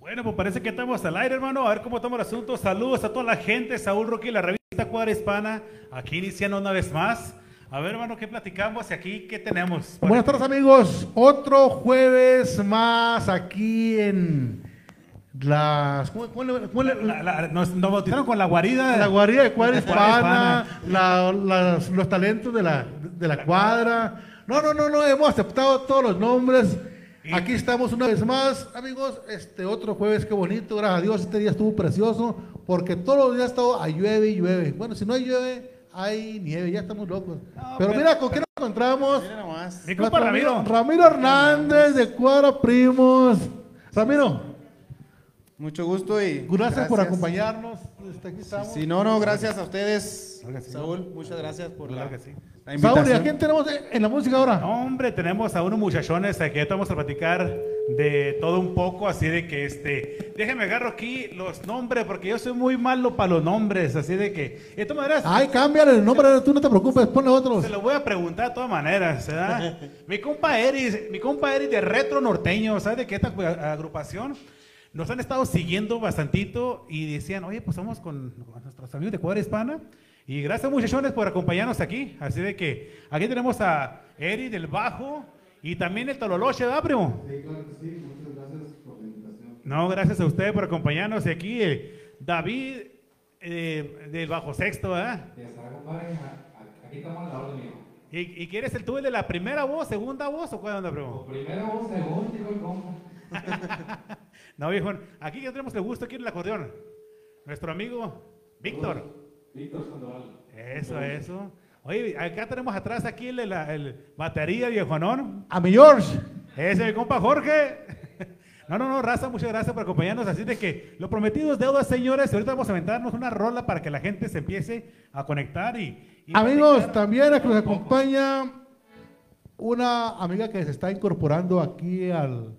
Bueno, pues parece que estamos al aire, hermano. A ver cómo estamos el asunto. Saludos a toda la gente. Saúl Rocky, la revista Cuadra Hispana. Aquí iniciando una vez más. A ver, hermano, ¿qué platicamos? ¿Y aquí qué tenemos? Buenas tardes, amigos. Otro jueves más aquí en las. ¿Cómo, cómo La- la- nos, nos bautizaron con la guarida. la guarida de cuadra hispana, los talentos de la, de la cuadra. No, no, no, no, hemos aceptado todos los nombres. Aquí estamos una vez más, amigos. Este otro jueves, qué bonito, gracias a Dios. Este día estuvo precioso porque todos los días ha estado a llueve y llueve. Bueno, si no hay llueve, hay nieve, ya estamos locos. No, pero, pero- mira, ¿con quién nos encontramos? Mira nomás. Mi compa Ramiro. Ramiro Hernández de Cuadra Primos. Ramiro, Mucho gusto y gracias, por acompañarnos. Este, aquí estamos. Sí, no, no, gracias a ustedes, Claro sí. Saúl. Muchas gracias por la, Claro que sí. La Saúl, ¿y a quién tenemos en la música ahora? No, hombre, tenemos a unos muchachones que estamos a platicar de todo un poco, así de que este, déjenme agarro aquí los nombres, porque yo soy muy malo para los nombres, así de que, de todas maneras, Ay, cámbiale el nombre, tú no te preocupes, ponle otros. se lo voy a preguntar de todas maneras, ¿verdad? mi compa Eris, mi compa Eris de Retro Norteño, ¿sabes de qué esta pues, agrupación? Nos han estado siguiendo bastantito y decían, oye, pues somos con, con nuestros amigos de Cuadra Hispana. Y gracias muchachones por acompañarnos aquí. Así de que aquí tenemos a Eri del bajo y también el Tololoche, ¿verdad, primo? Sí, claro que sí, muchas gracias por la invitación. No, gracias a usted por acompañarnos. Y aquí eh, David eh, del bajo sexto, ¿verdad? Ya está, compadre, aquí estamos a la orden, mijo. ¿Y, y quieres el tú el de la primera voz, segunda voz o cuál onda, O primo? primero o segundo, dijo el. No, viejo, aquí ya tenemos el gusto aquí en el acordeón. Nuestro amigo Víctor. Víctor Sandoval. Eso, eso. Oye, acá tenemos atrás aquí el, el, el batería, viejo, ¿no? A mi George. Ese es mi compa Jorge. No, no, no, raza, muchas gracias por acompañarnos. Así de que lo prometido es deuda, señores. Ahorita vamos a aventarnos una rola para que la gente se empiece a conectar y. y Amigos, también nos un poco. acompaña una amiga que se está incorporando aquí al,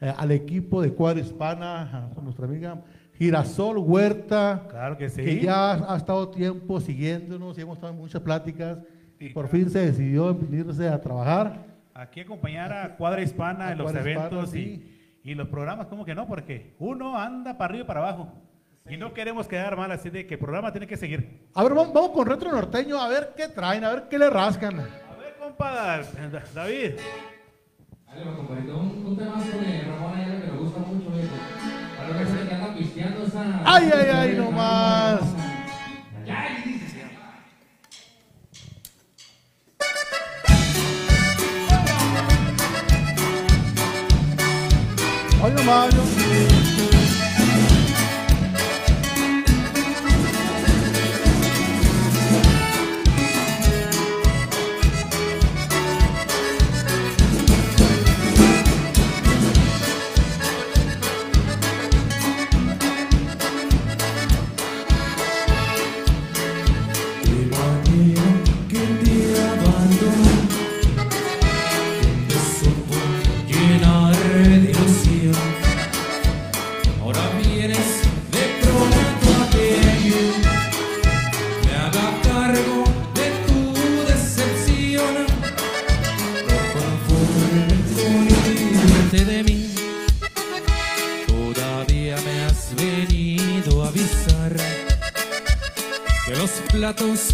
eh, al equipo de Cuadra Hispana, a nuestra amiga Girasol Huerta. Claro que sí. que ya ha estado tiempo siguiéndonos y hemos estado en muchas pláticas y por fin se decidió venirse a trabajar. Aquí acompañar a Cuadra Hispana A en los Cuadra Hispana, eventos sí. y, y los programas, como que no? Porque uno anda para arriba y para abajo. Y no queremos quedar mal, así de que el programa tiene que seguir. A ver, vamos, vamos con Retro Norteño a ver qué traen, a ver qué le rascan. A ver, compa David. Dale, compadrito, un, un tema de Ramón Ay, ay, ay, no más. Hoy los platos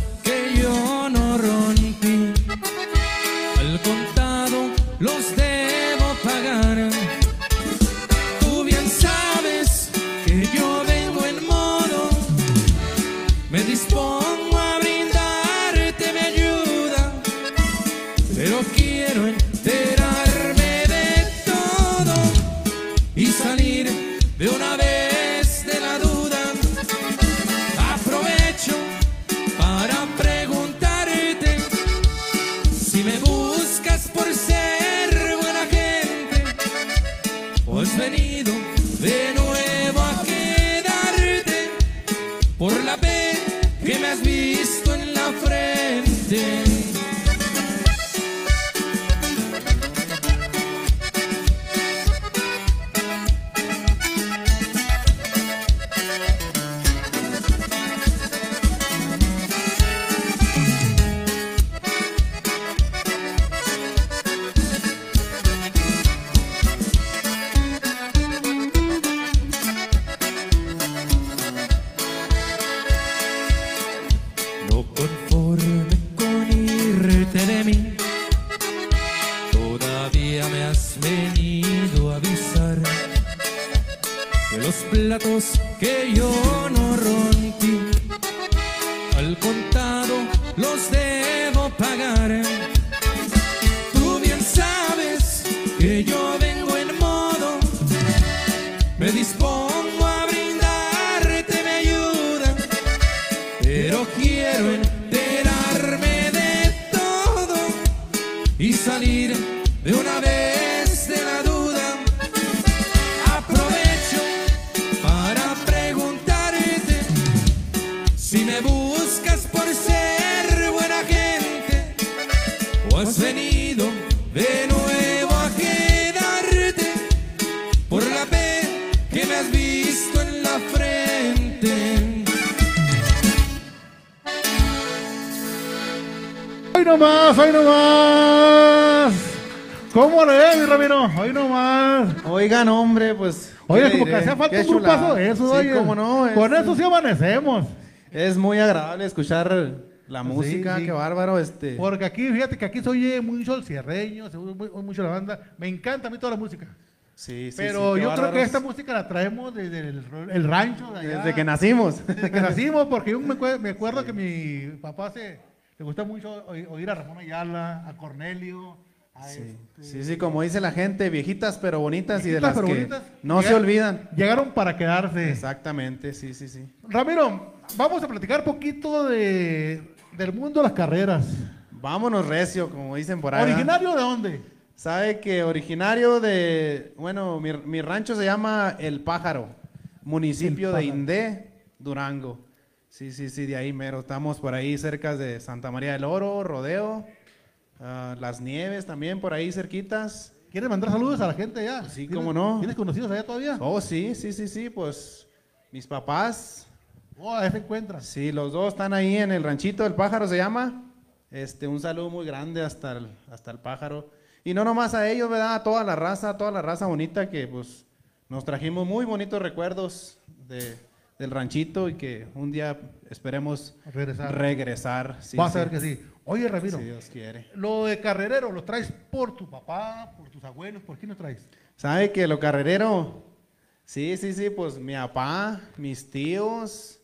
eso, Sí, oye. cómo no. Con es- eso sí amanecemos. Es muy agradable escuchar la Sí, música, sí. qué bárbaro. Este. Porque aquí, fíjate que aquí se oye mucho el cierreño, se oye muy- mucho la banda. Me encanta a mí toda la música. Sí, sí, Pero sí, qué yo creo que bárbaros. esta música la traemos desde el, el rancho de allá. Desde que nacimos. Desde que nacimos, porque yo me, acue- me acuerdo que mi papá se, le gusta mucho oí- oír a Ramón Ayala, a Cornelio. Sí, este- sí, sí, como dice la gente, viejitas pero bonitas y de las que bonitas. no se olvidan. Llegaron para quedarse. Exactamente, sí, sí, sí. Ramiro, vamos a platicar poquito de, del mundo de las carreras. Vámonos recio, como dicen por ahí. ¿Originario de dónde? Sabe que originario de, bueno, mi, mi rancho se llama El Pájaro, municipio El de. Indé, Durango. Sí, sí, sí, de ahí mero. Estamos por ahí cerca de Santa María del Oro, Rodeo, ah, Las Nieves también por ahí cerquitas. ¿Quieres mandar saludos a la gente allá? Sí, ¿Tienes- cómo no. ¿Tienes conocidos allá todavía? Oh, sí, sí, sí, sí, pues mis papás, Oh, ahí se encuentran. sí, los dos están ahí en el ranchito del pájaro se llama. Este, un saludo muy grande hasta el, hasta el pájaro. Y no nomás a ellos, ¿verdad? A toda la raza, a toda la raza bonita que pues nos trajimos muy bonitos recuerdos de, del ranchito y que un día esperemos Regresar. regresar. sí, Vas sí. a ver que sí. Oye, Ramiro, Si Dios quiere. lo de carrerero, ¿lo traes por tu papá, por tus abuelos? ¿Por quién lo traes? ¿Sabe que lo carrerero? Sí, sí, sí, pues mi papá, mis tíos,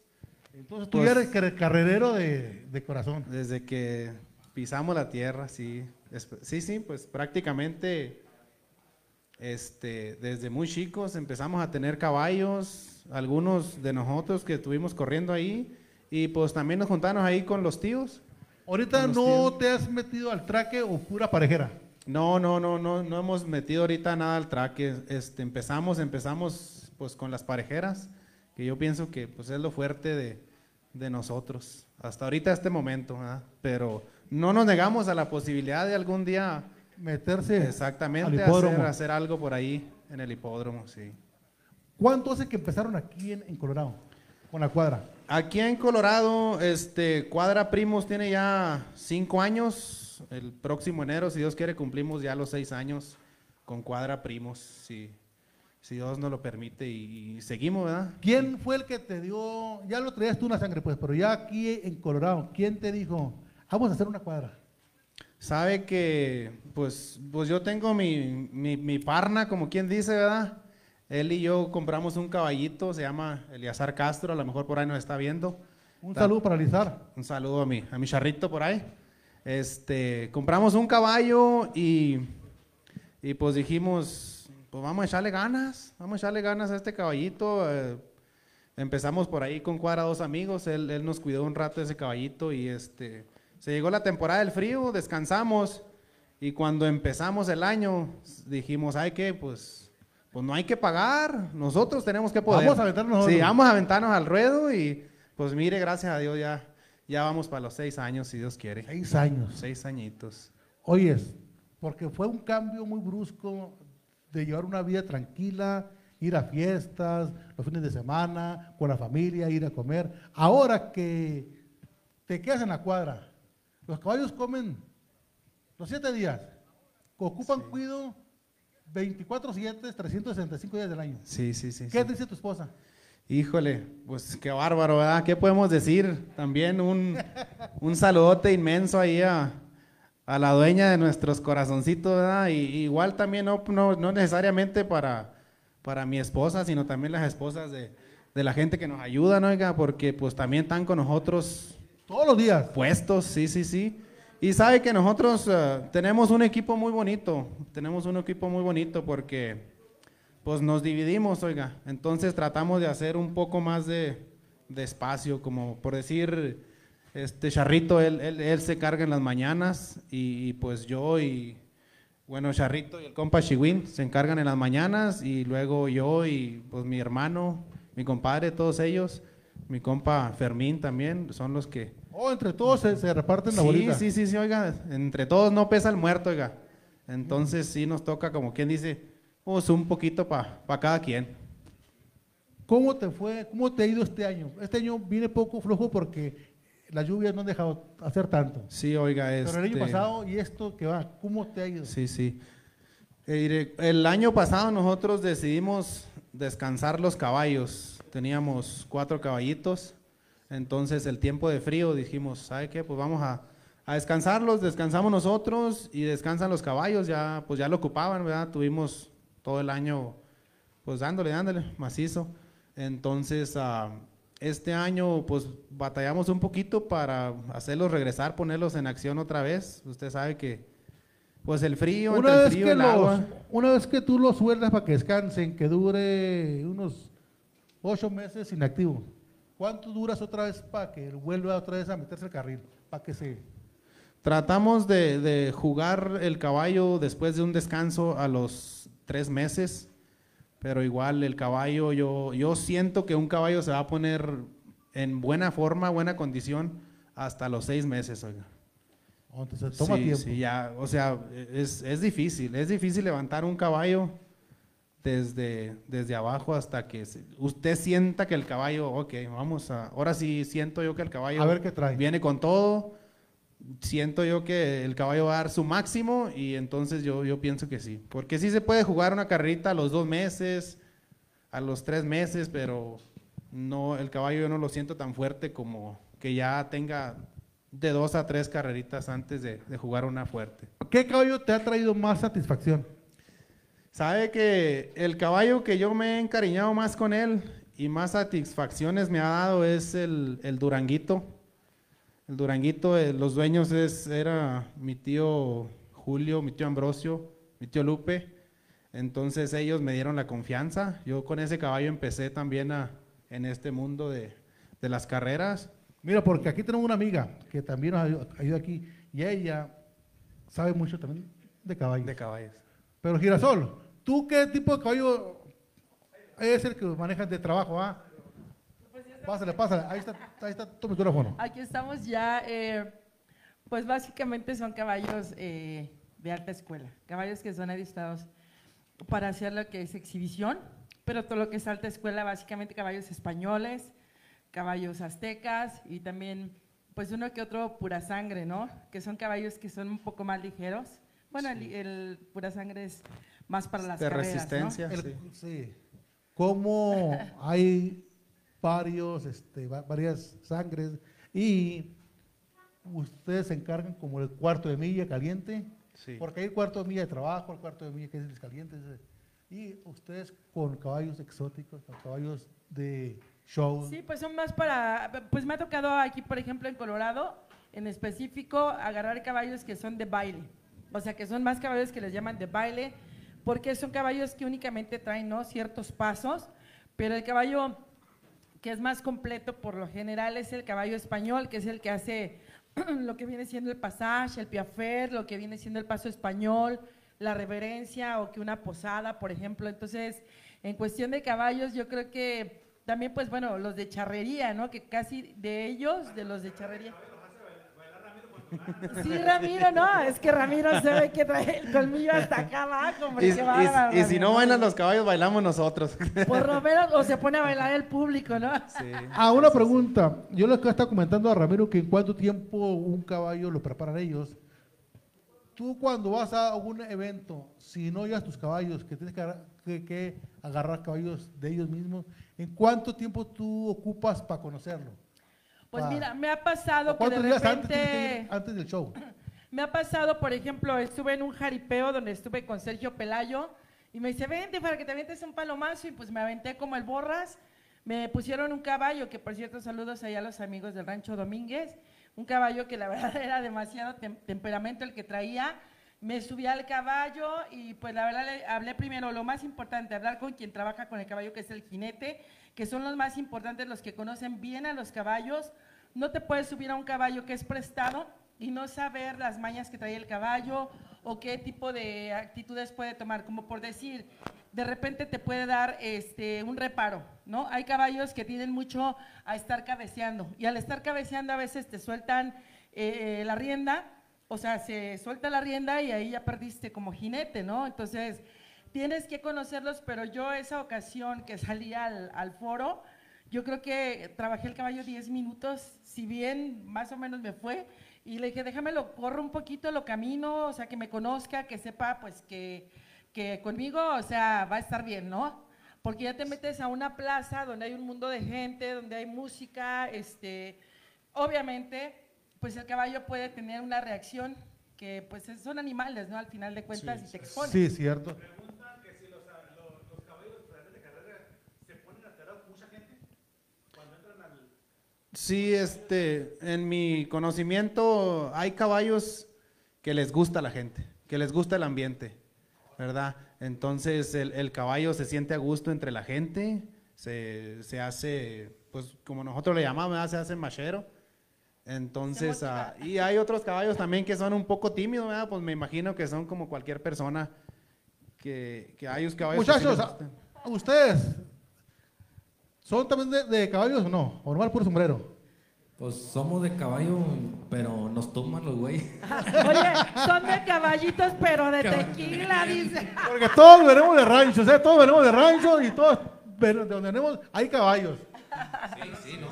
Entonces tú Pues- ya eres car- carrerero de, de corazón. Desde que pisamos la tierra, sí. Sí, sí, pues prácticamente este, desde muy chicos empezamos a tener caballos, algunos de nosotros que estuvimos corriendo ahí, y pues también nos juntamos ahí con los tíos. Ahorita no tíos. te has metido al traque o pura parejera. No, no, no, no, no hemos metido ahorita nada al traque. Este, empezamos, empezamos pues con las parejeras, que yo pienso que pues es lo fuerte de, de nosotros. Hasta ahorita este momento, ¿verdad? pero no nos negamos a la posibilidad de algún día Meterse al exactamente hipódromo. hacer, hacer algo por ahí en el hipódromo, sí. ¿Cuánto hace que empezaron aquí en, en Colorado? Con la cuadra. Aquí en Colorado, este Cuadra Primos tiene ya cinco años. El próximo enero, si Dios quiere, cumplimos ya los seis años con Cuadra Primos, si, si Dios nos lo permite y, y seguimos, ¿verdad? ¿Quién fue el que te dio, ya lo traías tú una sangre, pues, pero ya aquí en Colorado, ¿quién te dijo, vamos a hacer una cuadra? Sabe que, pues, pues yo tengo mi, mi, mi parna, como quien dice, ¿verdad? Él y yo compramos un caballito, se llama Eliazar Castro, a lo mejor por ahí nos está viendo. Un saludo para Lizar. Un saludo a mi, a mi charrito por ahí. Este, compramos un caballo y, y pues dijimos, pues vamos a echarle ganas, vamos a echarle ganas a este caballito. eh, empezamos por ahí con cuadra dos amigos, él, él nos cuidó un rato ese caballito y este, se llegó la temporada del frío, descansamos y cuando empezamos el año dijimos, hay que, pues, pues no hay que pagar, nosotros tenemos que poder. Vamos a aventarnos Sí, vamos a aventarnos al ruedo y pues mire, gracias a Dios ya, ya vamos para los seis años, si Dios quiere. Seis años. Seis añitos. Oyes, porque fue un cambio muy brusco de llevar una vida tranquila, ir a fiestas, los fines de semana, con la familia, ir a comer. Ahora que te quedas en la cuadra, los caballos comen los siete días, ocupan cuido 24-7, 365 días del año. Sí, sí, sí. ¿Qué sí. dice tu esposa? Híjole, pues qué bárbaro, ¿verdad? ¿Qué podemos decir? También un, un saludote inmenso ahí a, a la dueña de nuestros corazoncitos, ¿verdad? Y, igual también no, no, no necesariamente para, para mi esposa, sino también las esposas de, de la gente que nos ayuda, ¿no? Oiga, porque pues también están con nosotros Todos los días. puestos, sí, sí, sí. Y sabe que nosotros eh, tenemos un equipo muy bonito, tenemos un equipo muy bonito porque pues nos dividimos, oiga. Entonces tratamos de hacer un poco más de, de espacio, como por decir, este Charrito, él, él, él se carga en las mañanas y, pues yo y, bueno, Charrito y el compa Chihuín se encargan en las mañanas y luego yo y pues mi hermano, mi compadre, todos ellos, mi compa Fermín también, son los que... Oh, entre todos se, se reparten la Sí, bolita. sí, sí, sí, oiga, entre todos no pesa el muerto, oiga. Entonces sí nos toca, como quien dice, pues un poquito para cada quien. ¿Cómo te fue? ¿Cómo te ha ido este año? Este año viene poco flojo porque las lluvias no han dejado hacer tanto. Sí, oiga, Pero el año este, pasado y esto que va, ¿cómo te ha ido? Sí, sí. Eh, El año pasado nosotros decidimos descansar los caballos. Teníamos cuatro caballitos. Entonces el tiempo de frío dijimos, ¿sabe qué? Pues vamos a, a descansarlos, descansamos nosotros y descansan los caballos, ya pues ya lo ocupaban, ¿verdad? Tuvimos todo el año pues dándole, dándole, macizo. Entonces ah, este año pues batallamos un poquito para hacerlos regresar, ponerlos en acción otra vez. Usted sabe que pues el frío, entre Una el vez, frío, que el los, agua. una vez que tú los sueldas para que descansen, que dure unos ocho meses inactivo, ¿cuánto duras otra vez para que vuelva otra vez a meterse el carril? Para que se... Tratamos de, de jugar el caballo después de un descanso a los tres meses, pero igual el caballo, yo, yo siento que un caballo se va a poner en buena forma, buena condición, hasta los seis meses, oiga. Entonces toma sí, tiempo. sí, ya, o sea, es, es difícil, es difícil levantar un caballo desde, desde abajo hasta que usted sienta que el caballo, ok, vamos a, ahora sí siento yo que el caballo A ver qué trae. viene con todo, siento yo que el caballo va a dar su máximo y entonces yo, yo pienso que sí, porque sí se puede jugar una carrerita a los dos meses, a los tres meses, pero no, el caballo yo no lo siento tan fuerte como que ya tenga de dos a tres carreritas antes de, de jugar una fuerte. ¿Qué caballo te ha traído más satisfacción? Sabe que el caballo que yo me he encariñado más con él y más satisfacciones me ha dado es el, el Duranguito. El Duranguito, eh, los dueños es, era mi tío Julio, mi tío Ambrosio, mi tío Lupe. Entonces ellos me dieron la confianza. Yo con ese caballo empecé también a, en este mundo de, de las carreras. Mira, porque aquí tenemos una amiga que también nos ayuda, ayuda aquí y ella sabe mucho también de caballos. De caballos. Pero Girasol, ¿tú qué tipo de caballo es el que manejas de trabajo? Ah? Pásale, pásale. Ahí está, ahí está tu micrófono. Aquí estamos ya, eh, pues básicamente son caballos eh, de alta escuela, caballos que son adiestados para hacer lo que es exhibición, pero todo lo que es alta escuela, básicamente caballos españoles, caballos aztecas y también pues uno que otro pura sangre, ¿no? Que son caballos que son un poco más ligeros. Bueno, el, el pura sangre es más para las De carreras, ¿no? resistencia. El- sí. sí. Cómo hay varios, este, va- varias sangres y ustedes se encargan como el cuarto de milla caliente, Sí. porque hay el cuarto de milla de trabajo, el cuarto de milla que es el caliente, y ustedes con caballos exóticos, con caballos de show. Sí, pues son más para, pues me ha tocado aquí, por ejemplo, en Colorado, en específico, agarrar caballos que son de baile. O sea, que son más caballos que les llaman de baile, porque son caballos que únicamente traen ¿no? ciertos pasos, pero el caballo que es más completo por lo general es el caballo español, que es el que hace lo que viene siendo el pasaje, el piafet, lo que viene siendo el paso español, la reverencia o que una posada, por ejemplo. Entonces, en cuestión de caballos, yo creo que también, pues bueno, los de charrería, ¿no? Que casi de ellos, de los de charrería. Sí, Ramiro, no, es que Ramiro se ve que trae el colmillo hasta acá abajo, hombre, Y, qué y- bárbaro, y si no bailan los caballos, bailamos nosotros. Por lo menos, o se pone a bailar el público, ¿no? Sí. Ah, una pregunta. Yo le estaba comentando a Ramiro que en cuánto tiempo un caballo lo preparan ellos. Tú cuando vas a un evento, si no llevas tus caballos, que tienes que, agarrar- que- que agarrar caballos de ellos mismos, ¿en cuánto tiempo tú ocupas para conocerlo? Pues mira, me ha pasado que de ¿Cuántos días antes, tienes que repente... ir antes del show? Me ha pasado, por ejemplo, estuve en un jaripeo donde estuve con Sergio Pelayo Y me dice, vente para que te avientes un palomazo. Y pues me aventé como el borras. Me pusieron un caballo, que por cierto, saludos allá a los amigos del Rancho Domínguez. Un caballo que la verdad era demasiado tem- temperamento el que traía. Me subí al caballo y pues la verdad le hablé primero, lo más importante, hablar con quien trabaja con el caballo, que es el jinete, que son los más importantes, los que conocen bien a los caballos. No te puedes subir a un caballo que es prestado y no saber las mañas que trae el caballo o qué tipo de actitudes puede tomar, como por decir, de repente te puede dar este, un reparo, ¿no? Hay caballos que tienen mucho a estar cabeceando y al estar cabeceando a veces te sueltan eh, la rienda, o sea, se suelta la rienda y ahí ya perdiste como jinete, ¿no? Entonces, tienes que conocerlos, pero yo esa ocasión que salí al, al foro, yo creo que trabajé el caballo 10 minutos, si bien más o menos me fue, y le dije, déjamelo, corro un poquito, lo camino, o sea, que me conozca, que sepa, pues, que, que conmigo, o sea, va a estar bien, ¿no? Porque ya te metes a una plaza donde hay un mundo de gente, donde hay música, este, obviamente, pues el caballo puede tener una reacción que, pues, es- son animales, ¿no? Al final de cuentas, y te exponen. Sí, cierto. Sí, este, en mi conocimiento hay caballos que les gusta la gente, que les gusta el ambiente, ¿verdad? Entonces el, el caballo se siente a gusto entre la gente, se, se hace, pues como nosotros le llamamos, ¿verdad? se hace machero. Entonces, ah, y hay otros caballos también que son un poco tímidos, ¿verdad? Pues me imagino que son como cualquier persona que, que hay unos caballos que sí Muchachos, ustedes, ¿son también de, de caballos o no? ¿O normal puro sombrero? Pues somos de caballo, pero nos toman los güey. Oye, son de caballitos, pero de tequila, dice. Porque todos venimos de rancho, o sea, todos venimos de rancho y todos de donde venimos hay caballos. Sí, sí, no.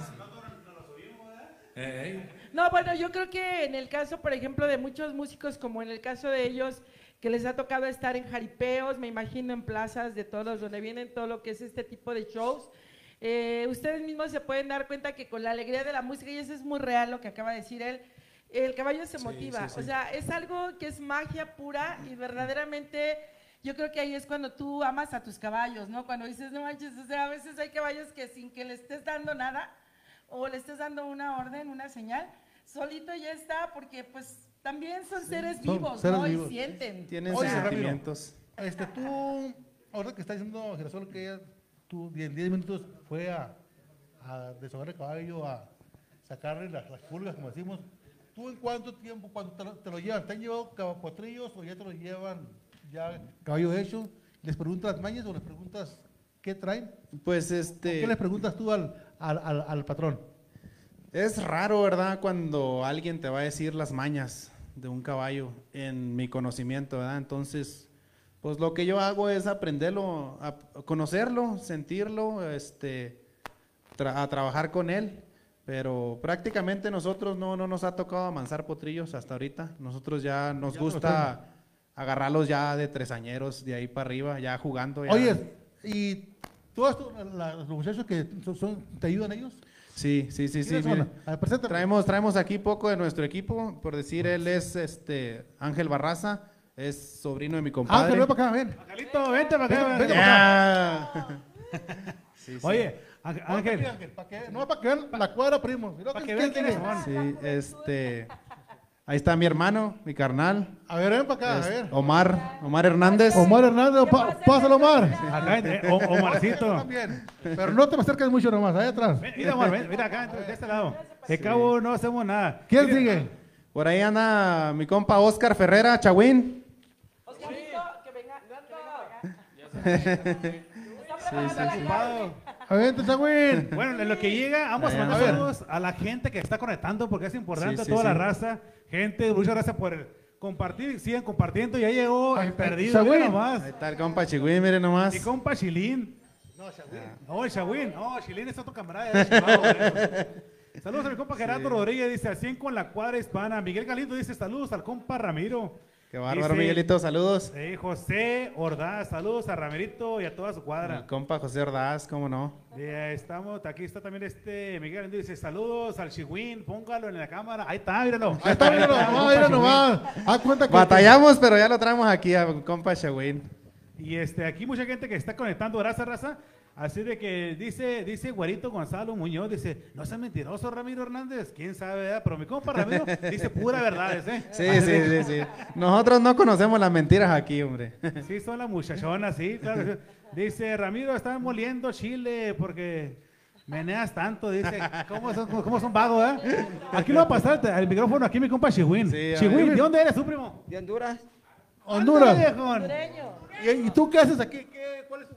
Ey, No, bueno, yo creo que en el caso, por ejemplo, de muchos músicos, como en el caso de ellos, que les ha tocado estar en jaripeos, me imagino en plazas de todos, donde vienen todo lo que es este tipo de shows, eh, ustedes mismos se pueden dar cuenta que con la alegría de la música, y eso es muy real lo que acaba de decir él, el caballo se motiva. O sea, es algo que es magia pura y verdaderamente yo creo que ahí es cuando tú amas a tus caballos, ¿no? Cuando dices, no manches, o sea, a veces hay caballos que sin que le estés dando nada o le estés dando una orden, una señal, solito ya está, porque pues también son seres son vivos, seres ¿no? vivos. Y sienten. Tienen Oye, Ramiro. sentimientos. Este, tú, ahora que está diciendo Girasol que ella, tú en 10 minutos fue a, a deshogar el caballo, a sacarle las, las pulgas, como decimos. ¿Tú en cuánto tiempo, cuando te lo, te lo llevan, te han llevado cabapotrillos o ya te lo llevan ya caballo hecho? ¿Les preguntas las mañas o les preguntas qué traen? Pues ¿Qué este... les preguntas tú al, al, al, al patrón? Es raro, ¿verdad? Cuando alguien te va a decir las mañas de un caballo en mi conocimiento, ¿verdad? Entonces, pues lo que yo hago es aprenderlo, a conocerlo, sentirlo, este, tra- a trabajar con él. Pero prácticamente nosotros no, no nos ha tocado amansar potrillos hasta ahorita. Nosotros ya nos Ya gusta agarrarlos ya de tresañeros, de ahí para arriba, ya jugando. ya. Oye, ¿y todos los muchachos que son- te ayudan ellos? Sí, sí, sí, sí. Ver. Traemos, traemos aquí poco de nuestro equipo, por decir, él es este Ángel Barraza, es sobrino de mi Ángel, compadre. ven para acá, ven. Angelito, vente para acá. Vente. Ya. Sí, sí. Oye, Ángel, Ángel. Ángel, para que, no, para que vean la cuadra, primo. Mira para que- vean quiénes son. Sí, este, ahí está mi hermano, mi carnal, A ver, ven para acá, a ver. Omar, Omar Hernández. Omar Hernández, pa- pásalo, Omar. Acá, eh, Omarcito. Pero no te me acerques mucho nomás, ahí atrás. Mira, Omar, ven, mira acá, de este lado. De cabo no hacemos nada. ¿Quién sigue? Por ahí anda mi compa Oscar Ferrera, Chawín. Oscarito, que venga, Bueno, en lo que llega, vamos a mandar anda. saludos a la gente que está conectando porque es importante Sí, sí, toda la raza. Gente, muchas gracias por compartir, sigan compartiendo. Ya llegó el perdido, nomás. Ahí está el compa Chigüín, miren nomás. Mi compa Chilín. No, Chagüín. El Chagüín. No, Chilín es otro camarada de Chihuahua. Saludos a mi compa Gerardo Rodríguez, dice al 100 con la cuadra hispana. Miguel Galindo dice saludos al compa Ramiro. Qué bárbaro, Dice, Miguelito, saludos. eh, José Ordaz, saludos a Ramirito y a toda su cuadra. El compa José Ordaz, cómo no. Ya estamos, aquí está también este Miguel dice saludos al Chihuín, póngalo en la cámara. Ahí está, míralo. Ahí está, mira nomás, mira nomás. Haz cuenta que. Batallamos, pero ya lo traemos aquí a compa Chawín. Y este, aquí mucha gente que está conectando, gracias, raza. Así de que dice, dice Guarito Gonzalo Muñoz, dice, no seas mentiroso, Ramiro Hernández, quién sabe, ¿verdad? pero mi compa Ramiro dice pura verdades, ¿eh? Sí, Así sí, de- sí, sí. Nosotros no conocemos las mentiras aquí, hombre. Sí, son las muchachonas, sí, claro. Dice, Ramiro, están moliendo chile porque meneas tanto. Dice, ¿cómo son, cómo son vagos, eh? Aquí lo va a pasar el, micrófono, aquí mi compa Chihuín. Sí, Chihuín. ¿de dónde eres tú, primo? ¿De Honduras? Honduras. ¿Y, y tú qué haces aquí? ¿Qué- ¿Cuál es tu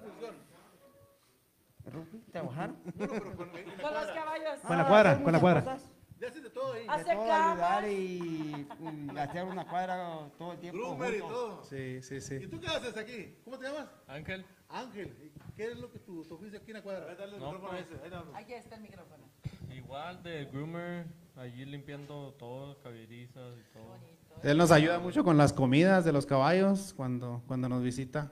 función? Rugby, ¿Trabajar? Con los caballos. Con la cuadra, hacer con la cuadra. Ya haces de todo ahí. De Hace todo, camas. ayudar y, y hacer una cuadra todo el tiempo Groomer y juntos. todo. Sí, sí, ¿Y sí. tú qué haces aquí? ¿Cómo te llamas? Ángel, Ángel. ¿Y ¿Qué es lo que tu, tu oficio aquí en la cuadra? no, pues, Aquí está el micrófono. igual de groomer, allí limpiando todo, caballerizas y todo. Él nos ayuda mucho con las comidas de los caballos cuando, cuando nos visita.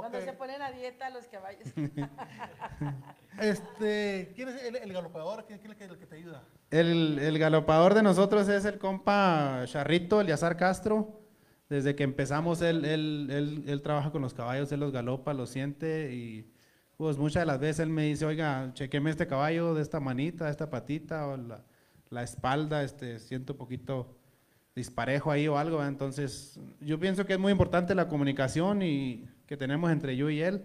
Cuando se ponen a dieta los caballos. Este, ¿Quién es el, el galopador? ¿Quién, quién es el que, el que te ayuda? El, el galopador de nosotros es el compa Charrito, Eliazar Castro. Desde que empezamos, él, él, él, él trabaja con los caballos, él los galopa, los siente y pues muchas de las veces él me dice, oiga, chequeme este caballo de esta manita, de esta patita o la, la espalda, este, siento un poquito disparejo ahí o algo. ¿verdad? Entonces, yo pienso que es muy importante la comunicación y que tenemos entre yo y él.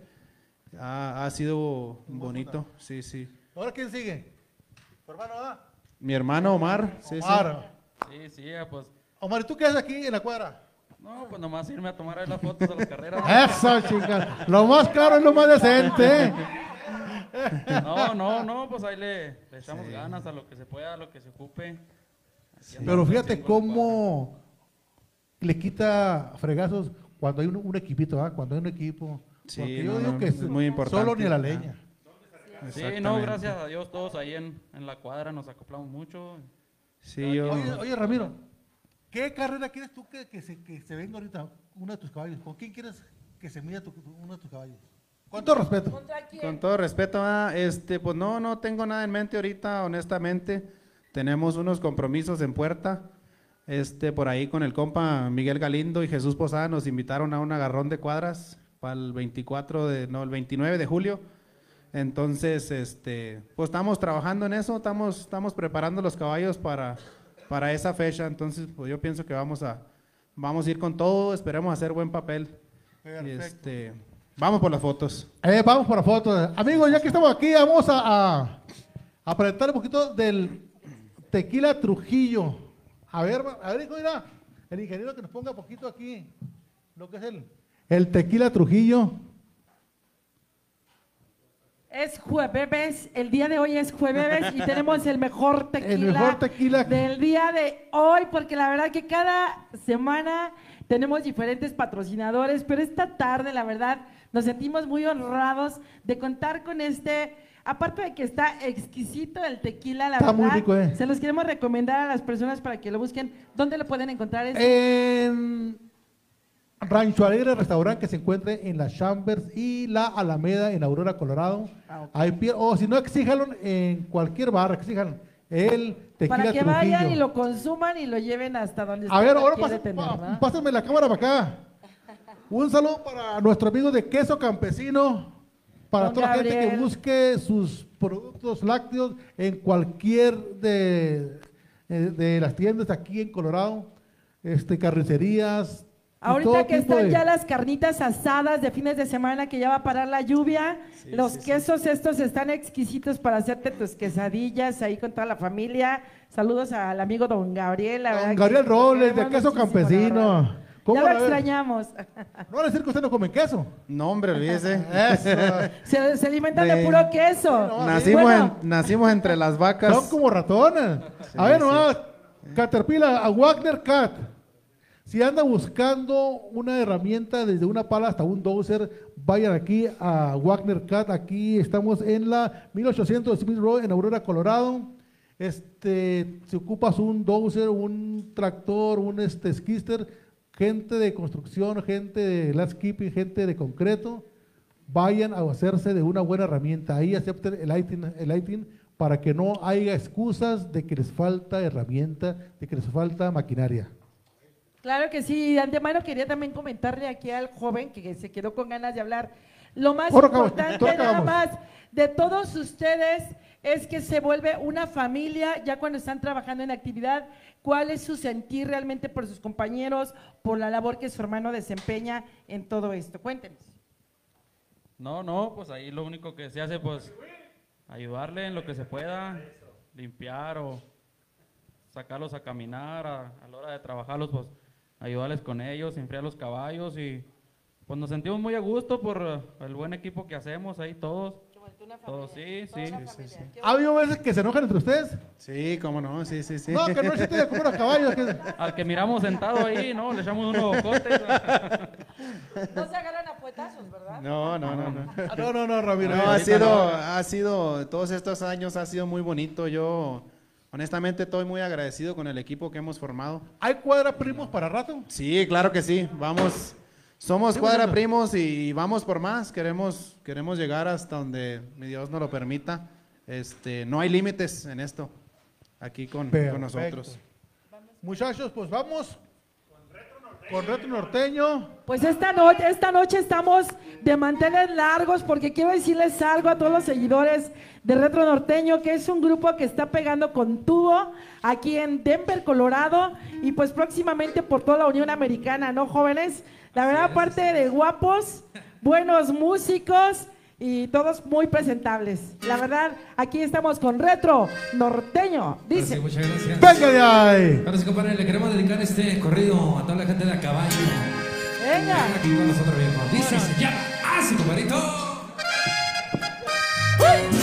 Ha, ha sido bonito, sí, sí. ¿Ahora quién sigue? ¿Tu hermano va? Mi hermano Omar, sí, sí. Omar. Sí, sí, ah, pues, Omar, ¿y tú qué haces aquí en la cuadra? no, pues nomás irme a tomar ahí las fotos de las carreras. Eso, chica. Lo más caro es lo más decente. ¿eh? No, no, no, pues ahí le, le echamos ganas a lo que se pueda, a lo que se ocupe. Pero fíjate cómo le quita fregazos cuando hay un, un equipito, ¿ah? Cuando hay un equipo. Sí, Porque no, yo digo no, que es muy importante. solo ni a la leña. Sí, no, gracias a Dios, todos ahí en, en la cuadra nos acoplamos mucho. Sí, yo. Oye, oye, Ramiro, ¿qué carrera quieres tú que, que se, que se venga ahorita uno de tus caballos? ¿Con quién quieres que se mida tu- tu- uno de tus caballos? Con todo respeto. ¿Contra quién? Con todo respeto, ah, este, pues no, no tengo nada en mente ahorita, honestamente. Tenemos unos compromisos en puerta. Este, por ahí con el compa Miguel Galindo y Jesús Posada nos invitaron a un agarrón de cuadras para el 24 de, no, el 29 de julio. Entonces, este, pues estamos trabajando en eso, estamos, estamos preparando los caballos para, para esa fecha. Entonces, pues yo pienso que vamos a, vamos a ir con todo, esperemos hacer buen papel. Perfecto. Este, vamos por las fotos. Eh, vamos por la foto. Amigos, ya que estamos aquí, vamos a, a, a presentar un poquito del tequila Trujillo. A ver, a ver, hijo, mira, el ingeniero que nos ponga poquito aquí lo que es el, el tequila Trujillo. Es jueves, el día de hoy es jueves y tenemos el mejor tequila, El mejor tequila. del día de hoy, porque la verdad que cada semana tenemos diferentes patrocinadores, pero esta tarde la verdad nos sentimos muy honrados de contar con este, aparte de que está exquisito el tequila, la Está muy verdad, rico, ¿eh? se los queremos recomendar a las personas para que lo busquen. ¿Dónde lo pueden encontrar? En Rancho Alegre, restaurante que se encuentra en la Chambers y la Alameda en Aurora, Colorado. Ah, o si no, exíjalo en cualquier bar, exíjalo. El tequila para que Trujillo. vayan y lo consuman y lo lleven hasta donde A ver, ahora pasa- tener, pásenme la cámara para acá. Un saludo para nuestro amigo de Queso Campesino, para Don toda la gente que busque sus productos lácteos en cualquier de, eh, de las tiendas aquí en Colorado, este, carnicerías. Ahorita que están de- ya las carnitas asadas de fines de semana que ya va a parar la lluvia, los quesos estos están exquisitos para hacerte tus quesadillas ahí con toda la familia. Saludos al amigo don Gabriel. la Don que Gabriel Robles, de Queso Campesino. ¿Cómo Ya lo extrañamos. No van a decir que usted no come queso. No, hombre, olvídese. Se, se alimentan de, De- puro queso. nacimos, Bueno, en- nacimos entre las vacas. Son como ratones. a ver, sí. nomás, Caterpillar, a Wagner Cat. Si anda buscando una herramienta desde una pala hasta un dozer, vayan aquí a Wagner Cat. Aquí estamos en la 1800 Smith Road en Aurora, Colorado. Este, si ocupas un dozer, un tractor, un este, skister, gente de construcción, gente de landscaping, gente de concreto, vayan a hacerse de una buena herramienta. Ahí acepten el ITIN, el ITIN para que no haya excusas de que les falta herramienta, de que les falta maquinaria. Claro que sí, de antemano quería también comentarle aquí al joven que se quedó con ganas de hablar. Lo más importante nada más de todos ustedes es que se vuelve una familia ya cuando están trabajando en actividad. ¿Cuál es su sentir realmente por sus compañeros, por la labor que su hermano desempeña en todo esto? Cuéntenos. No, no, pues ahí lo único que se hace, pues, ayudarle en lo que se pueda, limpiar o sacarlos a caminar, a, a la hora de trabajarlos, pues, ayudarles con ellos, enfriar los caballos y pues nos sentimos muy a gusto por el buen equipo que hacemos ahí todos. Todos, sí, sí. ¿Ha habido veces que se enojan entre ustedes? Sí, cómo no, sí, sí, sí. No, que no existe de comer a caballos. que- Al que miramos sentado ahí, ¿no? Le echamos unos cortes. No se agarran a puetazos, ¿verdad? No, no, no, no. Ah, No, no, no, Ramiro. No, ha sido, no. ha sido, todos estos años ha sido muy bonito. Yo, honestamente, estoy muy agradecido con el equipo que hemos formado. ¿Hay cuadra primos para rato? Sí, claro que sí. Vamos, somos Qué cuadra bueno. primos y vamos por más. Queremos, queremos llegar hasta donde mi Dios nos lo permita. Este, no hay límites en esto. Aquí con, con nosotros. Muchachos, pues vamos con Retro Norteño. Pues esta noche, esta noche estamos de mantener largos porque quiero decirles algo a todos los seguidores de Retro Norteño, que es un grupo que está pegando con tubo aquí en Denver, Colorado, y pues próximamente por toda la Unión Americana, ¿no, jóvenes? La verdad, aparte de guapos, buenos músicos y todos muy presentables. La verdad, aquí estamos con Retro Norteño, Ahora sí, dice. muchas gracias. ¡Venga de ahí! Sí, compadre, le queremos dedicar este corrido a toda la gente de a caballo. Venga. Aquí con nosotros, viejo. Dice, se llama así, compadrito. Llegaba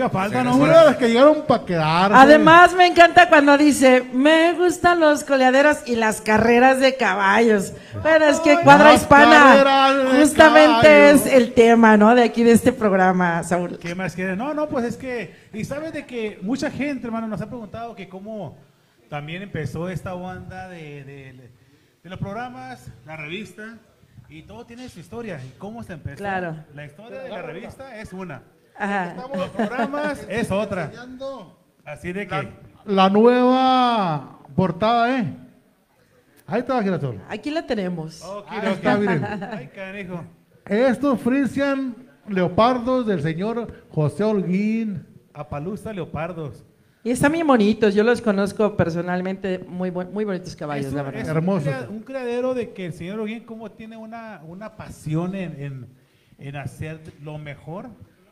nunca faltan, Son hombre. de los que llegaron para quedar. Además, me encanta cuando dice, me gustan los coleaderos y las carreras de caballos. Bueno, es que Cuadra Las Hispana justamente es el tema, ¿no? De aquí de este programa, Saúl. ¿Qué más quieren? No, no, pues es que, y sabes de que mucha gente, hermano, nos ha preguntado que cómo también empezó esta onda de, de- de los programas, la revista, y todo tiene su historia. ¿Y cómo se empezó? Claro. La historia de la revista es una, Ajá. los programas es otra. Así de que, La nueva portada, ¿eh? Ahí está, Girasol. Aquí la tenemos. ok, Ahí está, miren. Ay, canijo. Estos Frisian leopardos del señor José Holguín. Apalusta Leopardos. Y están bien bonitos, yo los conozco personalmente, muy, muy bonitos caballos, Es la verdad. es Hermosos. Un, creadero de que el señor Oguín como tiene una, una pasión en, en, en hacer lo mejor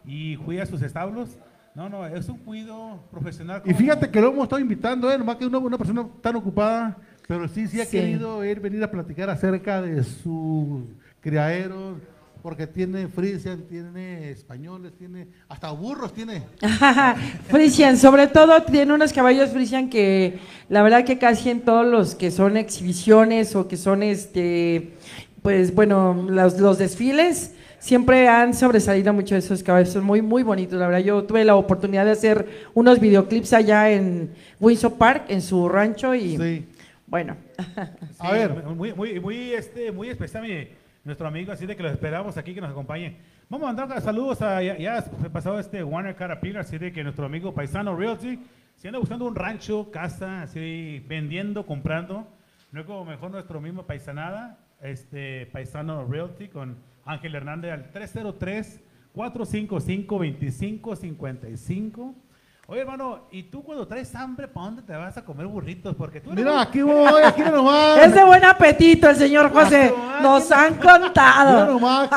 y cuida sus establos. No, no, es un cuido profesional. Y fíjate que lo hemos estado invitando, ¿eh? Nomás que una, una persona tan ocupada, pero sí, sí ha Sí. querido él venir a platicar acerca de sus criaderos, porque tiene Frisian, tiene españoles, tiene hasta burros tiene. Frisian, sobre todo tiene unos caballos Frisian que la verdad que casi en todos los que son exhibiciones o que son este, pues bueno, los, los desfiles siempre han sobresalido mucho esos caballos, son muy muy bonitos, la verdad yo tuve la oportunidad de hacer unos videoclips allá en Windsor Park, en su rancho y Sí. bueno, A ver. Muy, muy, muy, este, muy especial mi- nuestro amigo, así de que lo esperamos aquí que nos acompañe. Vamos a mandar saludos a, ya, ya pasó este Warner Caterpillar, así de que nuestro amigo Paisano Realty, si anda buscando un rancho, casa, así vendiendo, comprando, luego mejor nuestro mismo Paisanada, este Paisano Realty con Ángel Hernández al 303 455 2555 Oye, hermano, ¿y tú cuando traes hambre, para dónde te vas a comer burritos? Porque tú eres Mira, aquí voy, aquí nomás. es de buen apetito el señor José, nos han Mira contado. nomás.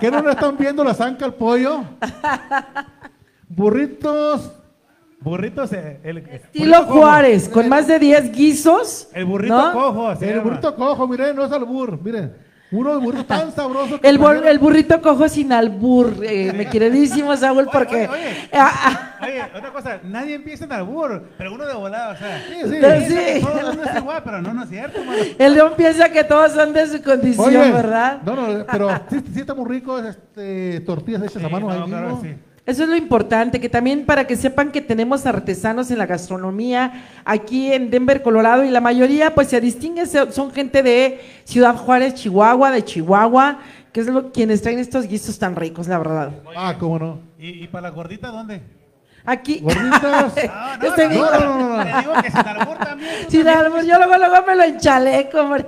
¿Qué no le están viendo la zanca al pollo? Burritos. Burritos, eh, el, el Estilo burrito cojo. Juárez, con más de 10 guisos. El burrito ¿no? cojo, El llama. burrito cojo, miren, no es albur, miren. Uno de burrito tan sabroso. que El, bur- el burrito cojo sin albur, eh, mi queridísimo Saúl, porque... oye, oye. Ah, ah, Oye, otra cosa, nadie empieza en albur, pero uno de volada, o sea. Sí, sí. Pero sí. Todo el mundo es igual, pero no, no es cierto, mano. el león piensa que todos son de su condición, Oye, ¿verdad? No, no, pero sí, sí está muy rico, este, tortillas hechas a Sí, mano no, ahí claro, mismo. sí. Eso es lo importante, que también para que sepan que tenemos artesanos en la gastronomía aquí en Denver, Colorado, y la mayoría pues se distinguen, se- son gente de Ciudad Juárez, Chihuahua, de Chihuahua, que es lo, quienes traen estos guisos tan ricos, la verdad. Ah, cómo no. ¿Y, y para la gordita dónde? Aquí... Gorditas. Ah, Yo estoy no, no, no, no. Te digo que sin albur también. Sin también. albur, yo luego, luego me lo enchaleco, hombre.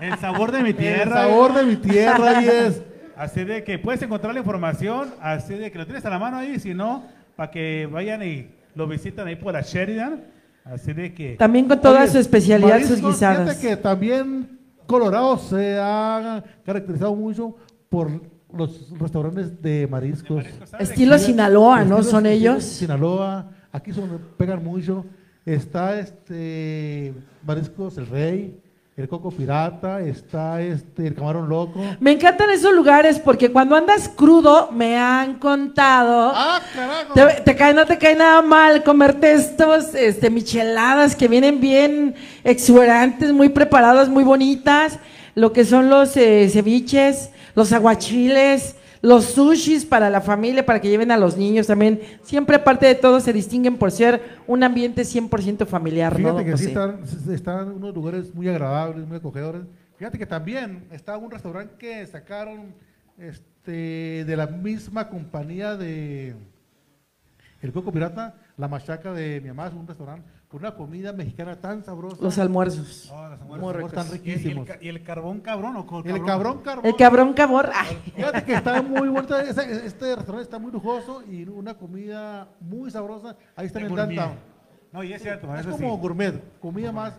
El sabor de mi El tierra. sabor de mi tierra y es. Así de que puedes encontrar la información, así de que lo tienes a la mano ahí, si no, para que vayan y lo visiten ahí por la Sheridan. Así de que. También con toda Oye, su especialidad, sus mariscos, guisadas. Fíjate que también Colorado se ha caracterizado mucho por los restaurantes de mariscos. ¿sabes de Estilo Sí, Sinaloa, ¿no? Son ellos. Sinaloa, aquí son, pegan mucho. Está este Mariscos El Rey, el Coco Pirata, está este el Camarón Loco. Me encantan esos lugares porque cuando andas crudo, me han contado. ¡Ah, carajo! Te, te cae, no te cae nada mal comerte estos este, micheladas que vienen bien exuberantes, muy preparadas, muy bonitas. Lo que son los eh, ceviches, los aguachiles, los sushis para la familia, para que lleven a los niños también. Siempre, aparte de todo, se distinguen por ser un ambiente 100% familiar. Fíjate que sí están, están unos lugares muy agradables, muy acogedores. Fíjate que también está un restaurante que sacaron este, de la misma compañía de El Coco Pirata, La Machaca de mi mamá, es un restaurante con una comida mexicana tan sabrosa. Los almuerzos. Oh, los ricos. Están ¿Y el- riquísimos. ¿Y el, y el carbón cabrón o con el cabrón carbón. El cabrón cabor. ay. Fíjate que está muy bonito, ese- este restaurante está muy lujoso y una comida muy sabrosa. Ahí está De en el downtown. No, y es cierto, Es como sí. gourmet, comida más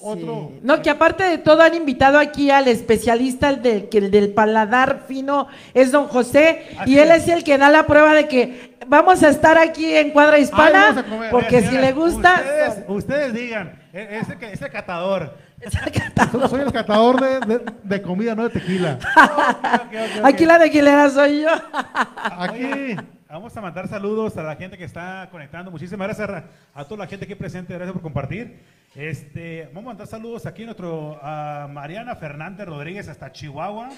otro. Sí. No, que aparte de todo han invitado aquí al especialista, el del, que el del paladar fino es don José, Así y él es. es el que da la prueba de que vamos a estar aquí en Cuadra Hispana, comer. porque si le gusta... Ustedes, ustedes digan, e- ese, catador. Soy- Soy el catador de, de- de comida, no de tequila. Aquí la tequilera soy yo. Aquí. Vamos a mandar saludos a la gente que está conectando. Muchísimas gracias a, a toda la gente aquí presente. Gracias por compartir. Este, vamos a mandar saludos aquí a nuestro a Mariana Fernández Rodríguez hasta Chihuahua.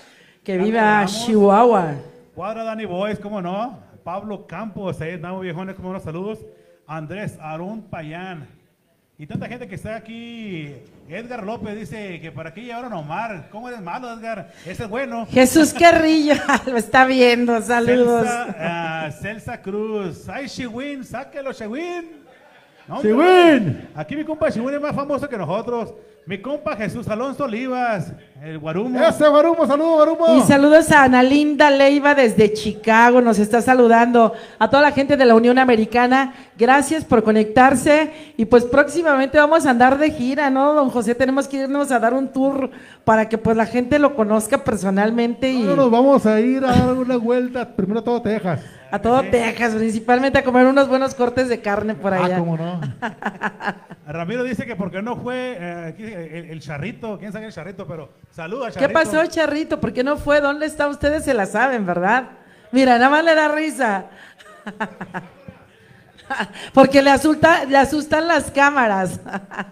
Que viva Ramos, Chihuahua. Cuadra Dani Boys, cómo no. Pablo Campos, ahí andamos viejones, cómo no. Saludos. Andrés Aarón Payán. Y tanta gente que está aquí. Edgar López dice que para aquí llevaron a Omar. ¿Cómo eres malo, Edgar? Ese es bueno. Jesús Carrillo lo está viendo, saludos. Celsa, ah, Celsa Cruz. ¡Ay, Chihuín! ¡Sáquelo, Chihuín! No. Aquí mi compa Chihuín es más famoso que nosotros. Mi compa Jesús Alonso Olivas, el Guarumo. Ese Barumo, saludos, Barumo. Y saludos a Ana Linda Leiva desde Chicago, nos está saludando. A toda la gente de la Unión Americana, gracias por conectarse. Y pues próximamente vamos a andar de gira, ¿no, don José? Tenemos que irnos a dar un tour para que pues la gente lo conozca personalmente y nos vamos a ir a dar una vuelta, primero a todo Texas. A todo Texas, principalmente a comer unos buenos cortes de carne por Ah, allá. cómo no. Ramiro dice que porque no fue eh, el, el charrito, quién sabe el charrito, pero saluda, ¿Qué charrito. pasó, Charrito? ¿Por qué no fue? ¿Dónde está? Ustedes se la saben, ¿verdad? Mira, nada más le da risa. Porque le, asusta, le asustan las cámaras.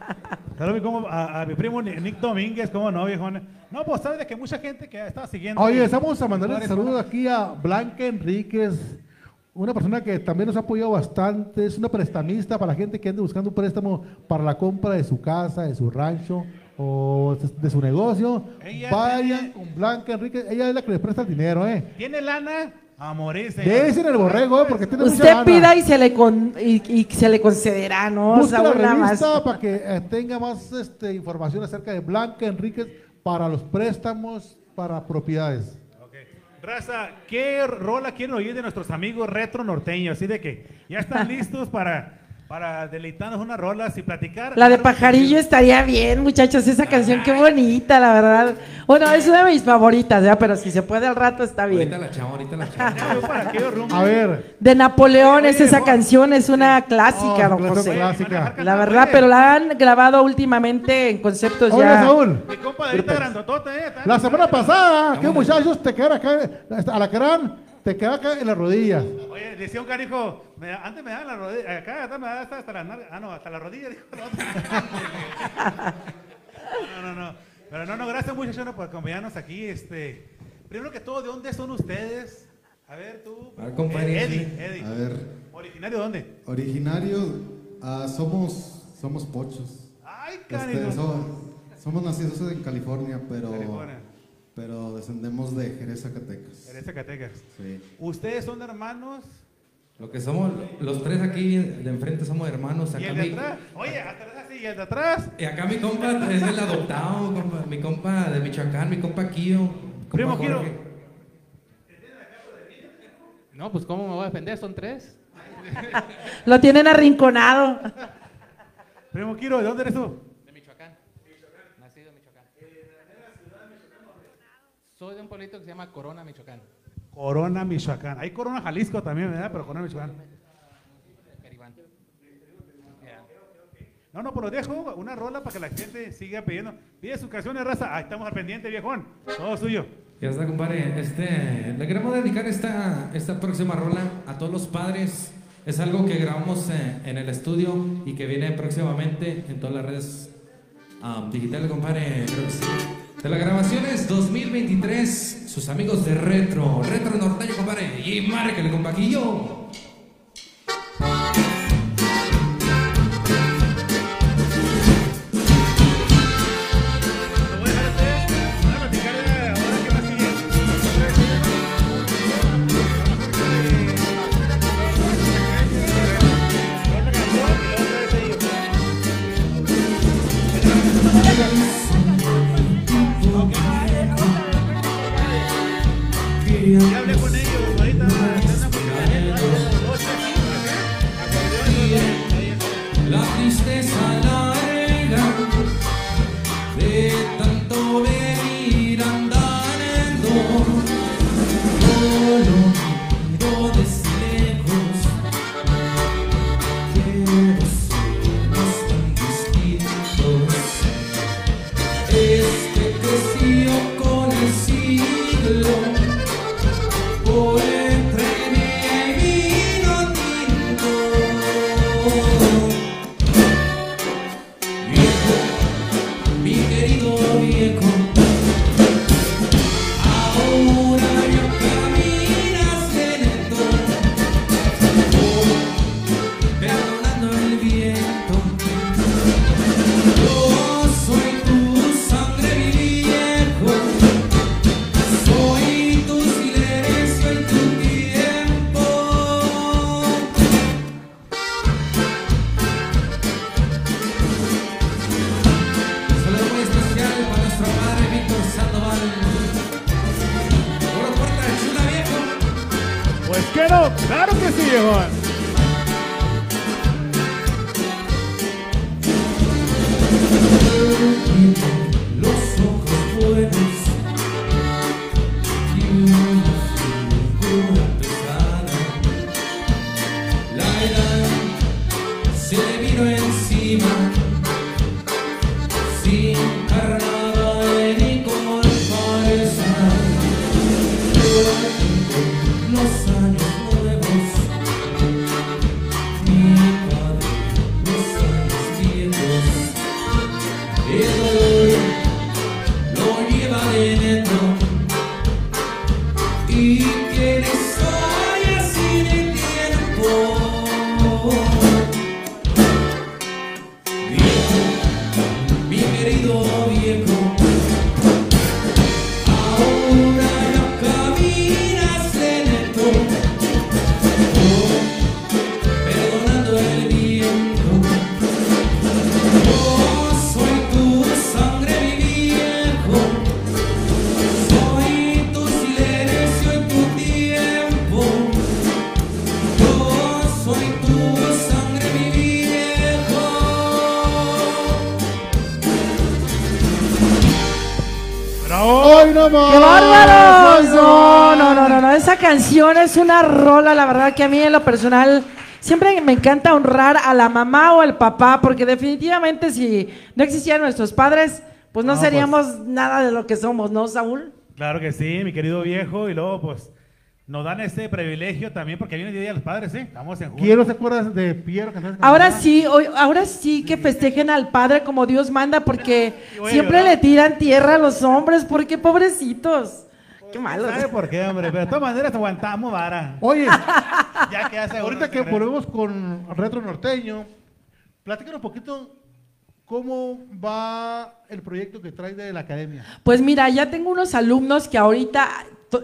Saludos a, a mi primo Nick Domínguez, ¿cómo no, viejones? No, pues sabes de que mucha gente que está siguiendo. Oye, vamos a mandarle saludos aquí a Blanca Enríquez, una persona que también nos ha apoyado bastante, es una prestamista para la gente que ande buscando un préstamo para la compra de su casa, de su rancho o de- su negocio. Ella Vayan tiene- con Blanca Enríquez, ella es la que les presta el dinero, ¿eh? ¿Tiene lana? A morir, señor. Dese en el borrego, ¿eh? porque tiene mucha Usted lana. pida y se le con, y, y se le concederá, ¿no? Busque la Saúl, nada más. revista para que eh, tenga más este, información acerca de Blanca Enríquez para los préstamos para propiedades. Raza, ¿qué rola quieren oír de nuestros amigos retro norteños? Así de que ya están listos para, para deleitarnos unas rolas y platicar. La de Pajarillo estaría bien, muchachos. Esa canción, qué bonita, la verdad. Bueno, es una de mis favoritas, ¿ya? pero si se puede al rato está bien. Ahorita la chavo, ahorita la chavo. A ver, De Napoleón es Oye, esa canción, es una clásica, Oh, don José. clásica. La verdad, pero la han grabado últimamente en conceptos oye ya. Saúl, Mi compa de ahorita grandotota, ¿eh? La semana pasada, ¿qué muchachos te quedaron acá, a la crán, te quedaron acá en las rodillas? Oye, decía un canijo, me da- antes me daban la rodilla, acá acá me da hasta, hasta la nar- ah no, hasta la rodilla, dijo. No, no, no. Pero no, no, gracias muchachos por acompañarnos aquí. Este, primero que todo, ¿de dónde son ustedes? A ver, tú. A ver, compadre, Eddie. Eddie. A ver, ¿Originario de dónde? originario, ah, somos, somos pochos. Ay, Este, canijo. so- somos nacidos en California, pero, California. Pero descendemos de Jerez, Zacatecas. Eres Zacatecas. Sí. ¿Ustedes son hermanos? Lo que somos, los tres aquí de enfrente somos hermanos. ¿Y Acá el de mi, atrás? Oye, atrás así, ¿y el de atrás? y acá mi compa es el adoptado, compa, mi compa de Michoacán, mi compa Kio. compa Primo Kio. No, pues ¿cómo me voy a defender? Son tres. Lo tienen arrinconado. Primo Kiro, ¿de dónde eres tú? De Michoacán. Nacido en Michoacán. Soy de un pueblito que se llama Corona, Michoacán. Corona, Michoacán. Hay Corona, Jalisco también, ¿verdad? Pero Corona, Michoacán. No, no, pero dejo una rola para que la gente siga pidiendo. Pide sus canciones, raza. Ahí estamos al pendiente, viejón. Todo suyo. Ya está, compadre. Este, le queremos dedicar esta, esta próxima rola a todos los padres. Es algo que grabamos eh, en el estudio y que viene próximamente en todas las redes um, digitales, compadre. Creo que sí. De las grabaciones 2023, sus amigos de Retro, Retro Norteño, compadre. Y márquele, compaquillo. Lo you. Canción es una rola, la verdad que a mí en lo personal siempre me encanta honrar a la mamá o al papá, porque definitivamente si no existieran nuestros padres, pues no, No, seríamos nada de lo que somos, ¿no, Saúl? Claro que sí, mi querido viejo. Y luego, pues, nos dan este privilegio también porque viene el Día de los Padres, ¿eh? Estamos en junio. Quiero, ¿se acuerdas de Piero? Ahora sí, hoy, ahora sí que festejen al padre como Dios manda, porque siempre le tiran tierra a los hombres, porque pobrecitos. Qué malos. ¿Sabe por qué, hombre? Pero de todas maneras aguantamos, vara. Oye, Ya que hace ahorita que volvemos con Retro Norteño, platícanos un poquito cómo va el proyecto que traes de la academia. Pues mira, ya tengo unos alumnos que ahorita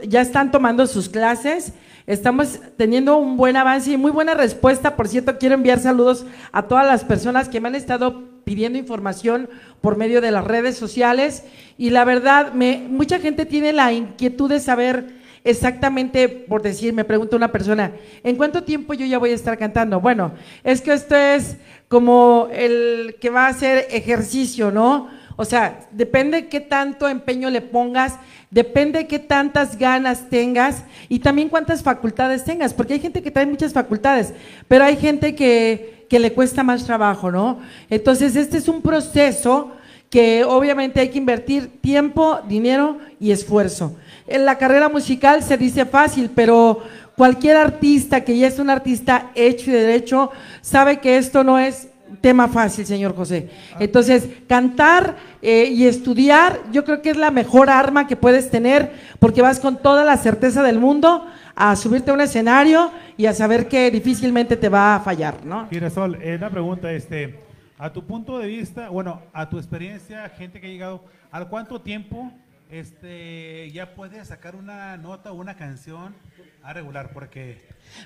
ya están tomando sus clases. Estamos teniendo un buen avance y muy buena respuesta. Por cierto, quiero enviar saludos a todas las personas que me han estado pidiendo información por medio de las redes sociales. Y la verdad, me, mucha gente tiene la inquietud de saber exactamente, por decir, me pregunta una persona, ¿en cuánto tiempo yo ya voy a estar cantando? Bueno, es que esto es como el que va a hacer ejercicio, ¿no? O sea, depende qué tanto empeño le pongas, depende qué tantas ganas tengas y también cuántas facultades tengas, porque hay gente que trae muchas facultades, pero hay gente que, que le cuesta más trabajo, ¿no? Entonces, este es un proceso que obviamente hay que invertir tiempo, dinero y esfuerzo. En la carrera musical se dice fácil, pero cualquier artista que ya es un artista hecho y derecho sabe que esto no es tema fácil, señor José. Entonces, cantar eh, y estudiar, yo creo que es la mejor arma que puedes tener, porque vas con toda la certeza del mundo a subirte a un escenario y a saber que difícilmente te va a fallar, ¿no? Girasol, eh, una pregunta, este, a tu punto de vista, bueno, a tu experiencia, gente que ha llegado, ¿al cuánto tiempo este, ya puedes sacar una nota o una canción a regular? Porque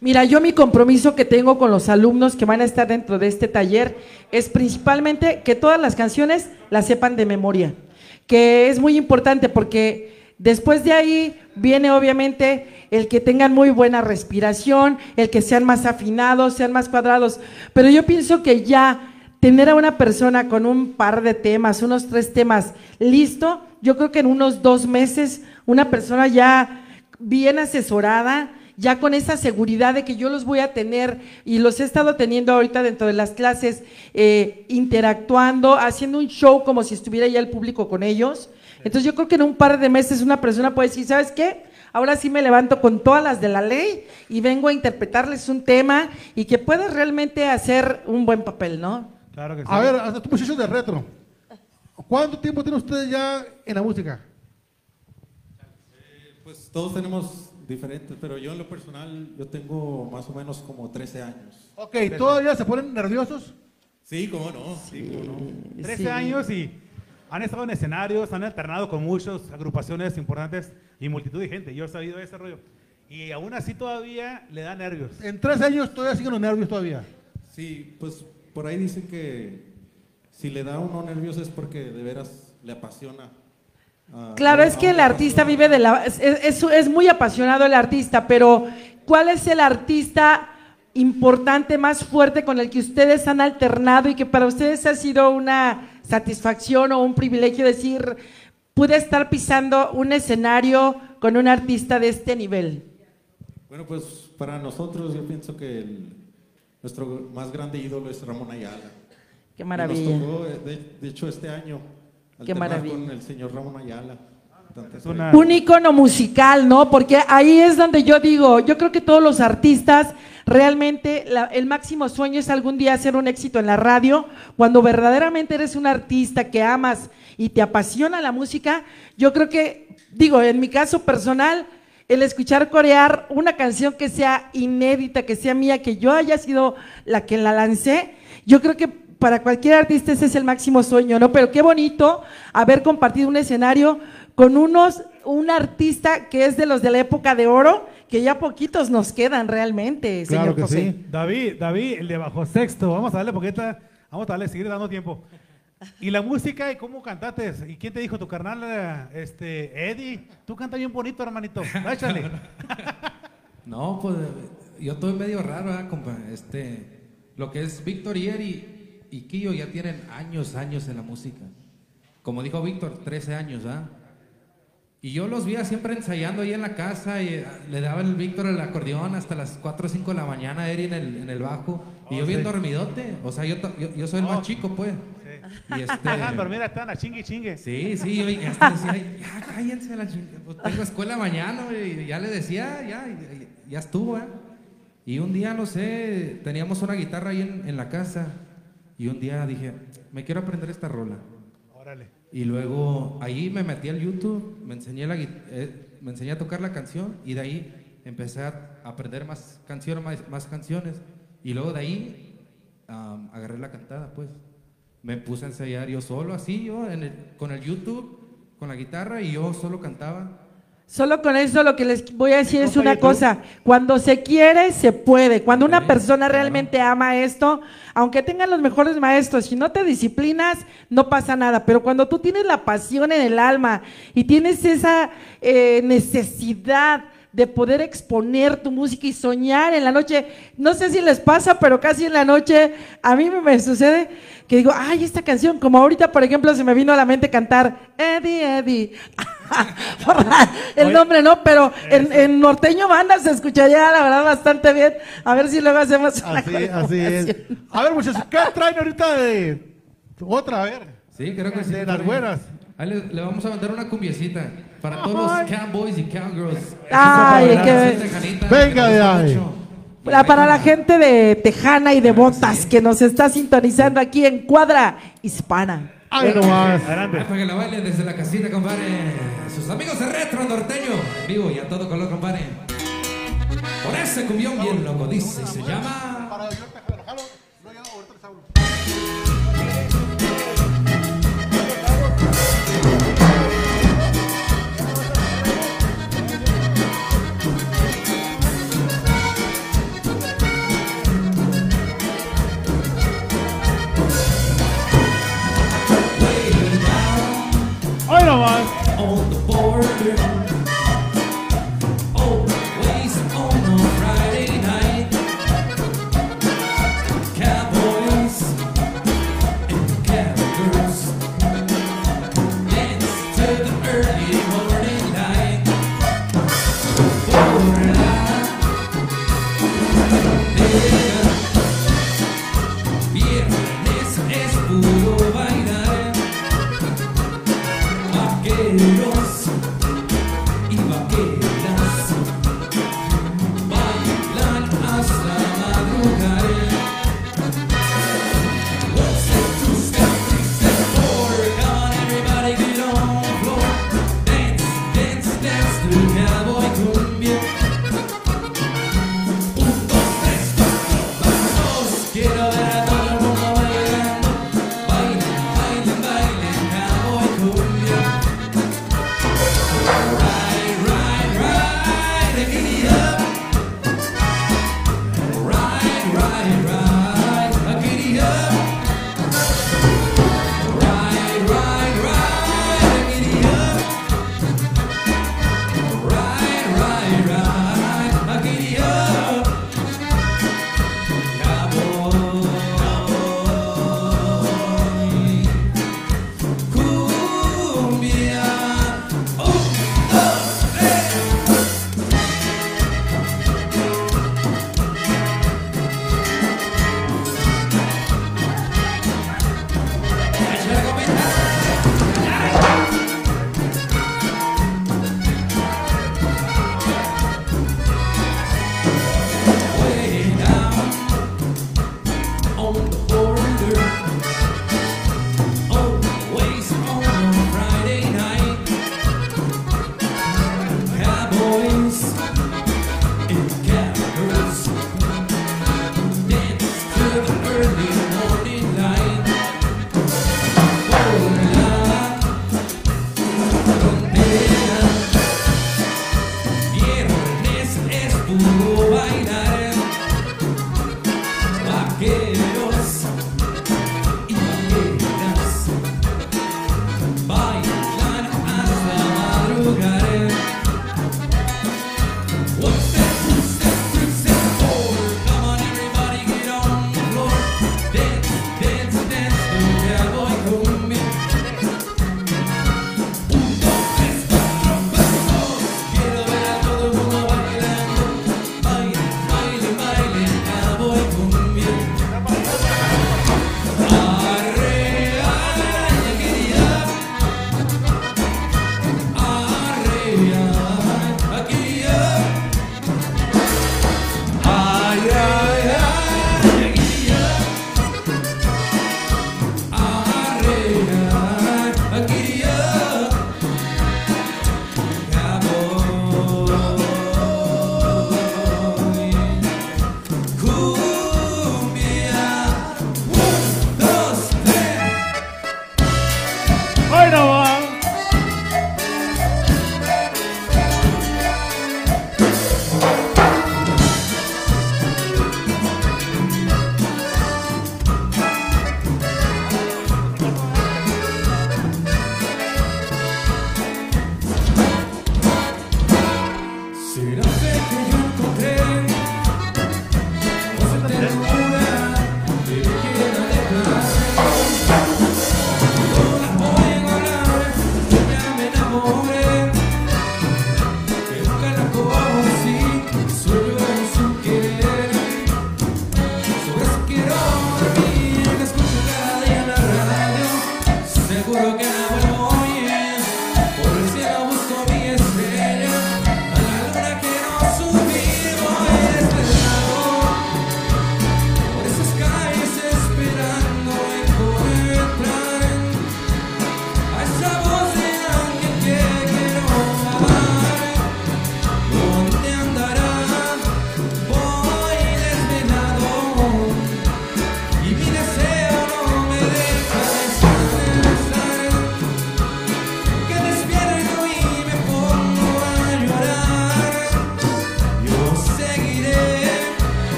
Mira, yo mi compromiso que tengo con los alumnos que van a estar dentro de este taller es principalmente que todas las canciones las sepan de memoria, que es muy importante porque después de ahí viene obviamente el que tengan muy buena respiración, el que sean más afinados, sean más cuadrados, pero yo pienso que ya tener a una persona con un par de temas, unos tres temas listo, yo creo que en unos dos meses una persona ya bien asesorada, ya con esa seguridad de que yo los voy a tener y los he estado teniendo ahorita dentro de las clases, eh, interactuando, haciendo un show como si estuviera ya el público con ellos. Entonces yo creo que en un par de meses una persona puede decir, ¿sabes qué? Ahora sí me levanto con todas las de la ley y vengo a interpretarles un tema y que puedas realmente hacer un buen papel, ¿no? Claro que sí. A ver, a tus muchachos de retro. ¿Cuánto tiempo tienen ustedes ya en la música? Pues todos tenemos diferentes, pero yo en lo personal, yo tengo más o menos como 13 años. Ok, ¿todavía se ponen nerviosos? Sí, cómo no, sí, cómo no. 13 años y han estado en escenarios, han alternado con muchas agrupaciones importantes y multitud de gente. Yo he sabido ese rollo. Y aún así todavía le da nervios. En tres años todavía siguen los nervios todavía. Sí, pues por ahí dicen que si le da a uno nervios es porque de veras le apasiona. a- Claro, es que el artista vive de la... Es, es- es muy apasionado el artista, pero ¿cuál es el artista importante, más fuerte con el que ustedes han alternado y que para ustedes ha sido una satisfacción o un privilegio decir, pude estar pisando un escenario con un artista de este nivel? Bueno, pues para nosotros yo pienso que el- nuestro más grande ídolo es Ramón Ayala. Qué maravilla. Nos tocó, eh, de, de hecho, este año Qué maravilla. con el señor Ramón Ayala. Tanta Es una- Un icono musical, ¿no? Porque ahí es donde yo digo, yo creo que todos los artistas, realmente la- el máximo sueño es algún día hacer un éxito en la radio. Cuando verdaderamente eres un artista que amas y te apasiona la música, yo creo que, digo, en mi caso personal, el escuchar corear una canción que sea inédita, que sea mía, que yo haya sido la que la lancé, yo creo que para cualquier artista ese es el máximo sueño, ¿no? Pero qué bonito haber compartido un escenario con unos, un artista que es de los de la época de oro, que ya poquitos nos quedan realmente, Claro señor que José. sí. David, David, el de bajo sexto, vamos a darle poquita, vamos a darle, seguir dando tiempo. Y la música y cómo cantaste, ¿y quién te dijo tu carnal, este, Eddie? Tú cantas bien bonito, hermanito, échale. No, pues yo estoy medio raro, ¿eh, compa? Este, lo que es Víctor y Eri y Quillo ya tienen años, años en la música. Como dijo Víctor, 13 años, ¿ah? Y yo los veía siempre ensayando ahí en la casa y eh, le daba el Víctor el acordeón hasta las 4 o 5 de la mañana, Eri en el, en el bajo. Y Oh, yo bien sí. dormidote. O sea, yo, yo, yo soy el Oh. más chico, pues. Y este, Dejan dormir a Tana, chingue, chingue. Sí, sí, yo hasta decía, ya cállense la chingada, pues tengo escuela mañana, güey", y ya le decía, ya, ya, ya estuvo, ¿eh? Y un día, no sé, teníamos una guitarra ahí en, en la casa, y un día dije, me quiero aprender esta rola. Órale. Y luego ahí me metí al YouTube, me enseñé, la, eh, me enseñé a tocar la canción, y de ahí empecé a aprender más canciones, más, canciones, y luego de ahí am, agarré la cantada, pues. Me puse a ensayar yo solo, así, yo, con el YouTube, con la guitarra, y yo solo cantaba. Solo con eso lo que les voy a decir es una cosa, cuando se quiere, se puede. Cuando una persona realmente ama esto, aunque tengan los mejores maestros, si no te disciplinas, no pasa nada. Pero cuando tú tienes la pasión en el alma y tienes esa eh, necesidad de poder exponer tu música y soñar en la noche, no sé si les pasa, pero casi en la noche a mí me, sucede que digo, ay, esta canción, como ahorita, por ejemplo, se me vino a la mente cantar Eddie, Eddie. El nombre no, pero en, en norteño banda se escucharía la verdad bastante bien. A ver si luego hacemos una Así, así es. A ver, muchachos, ¿qué traen ahorita de otra? A ver. Sí, creo que sí. De las buenas. Ahí le, le vamos a mandar una cumbiecita para todos los cowboys y cowgirls. Ay, Para qué- Venga de ahí. para la gente de Tejana y de Botas que nos está sintonizando aquí en Cuadra Hispana. Ay. Adelante. Ay, para que la bailen desde la casita, compadre. Sus amigos de Retro Norteño. Vivo y a todo color, compadre. Por ese cumbión bien loco dice y se llama... Hoy nomás. on the border.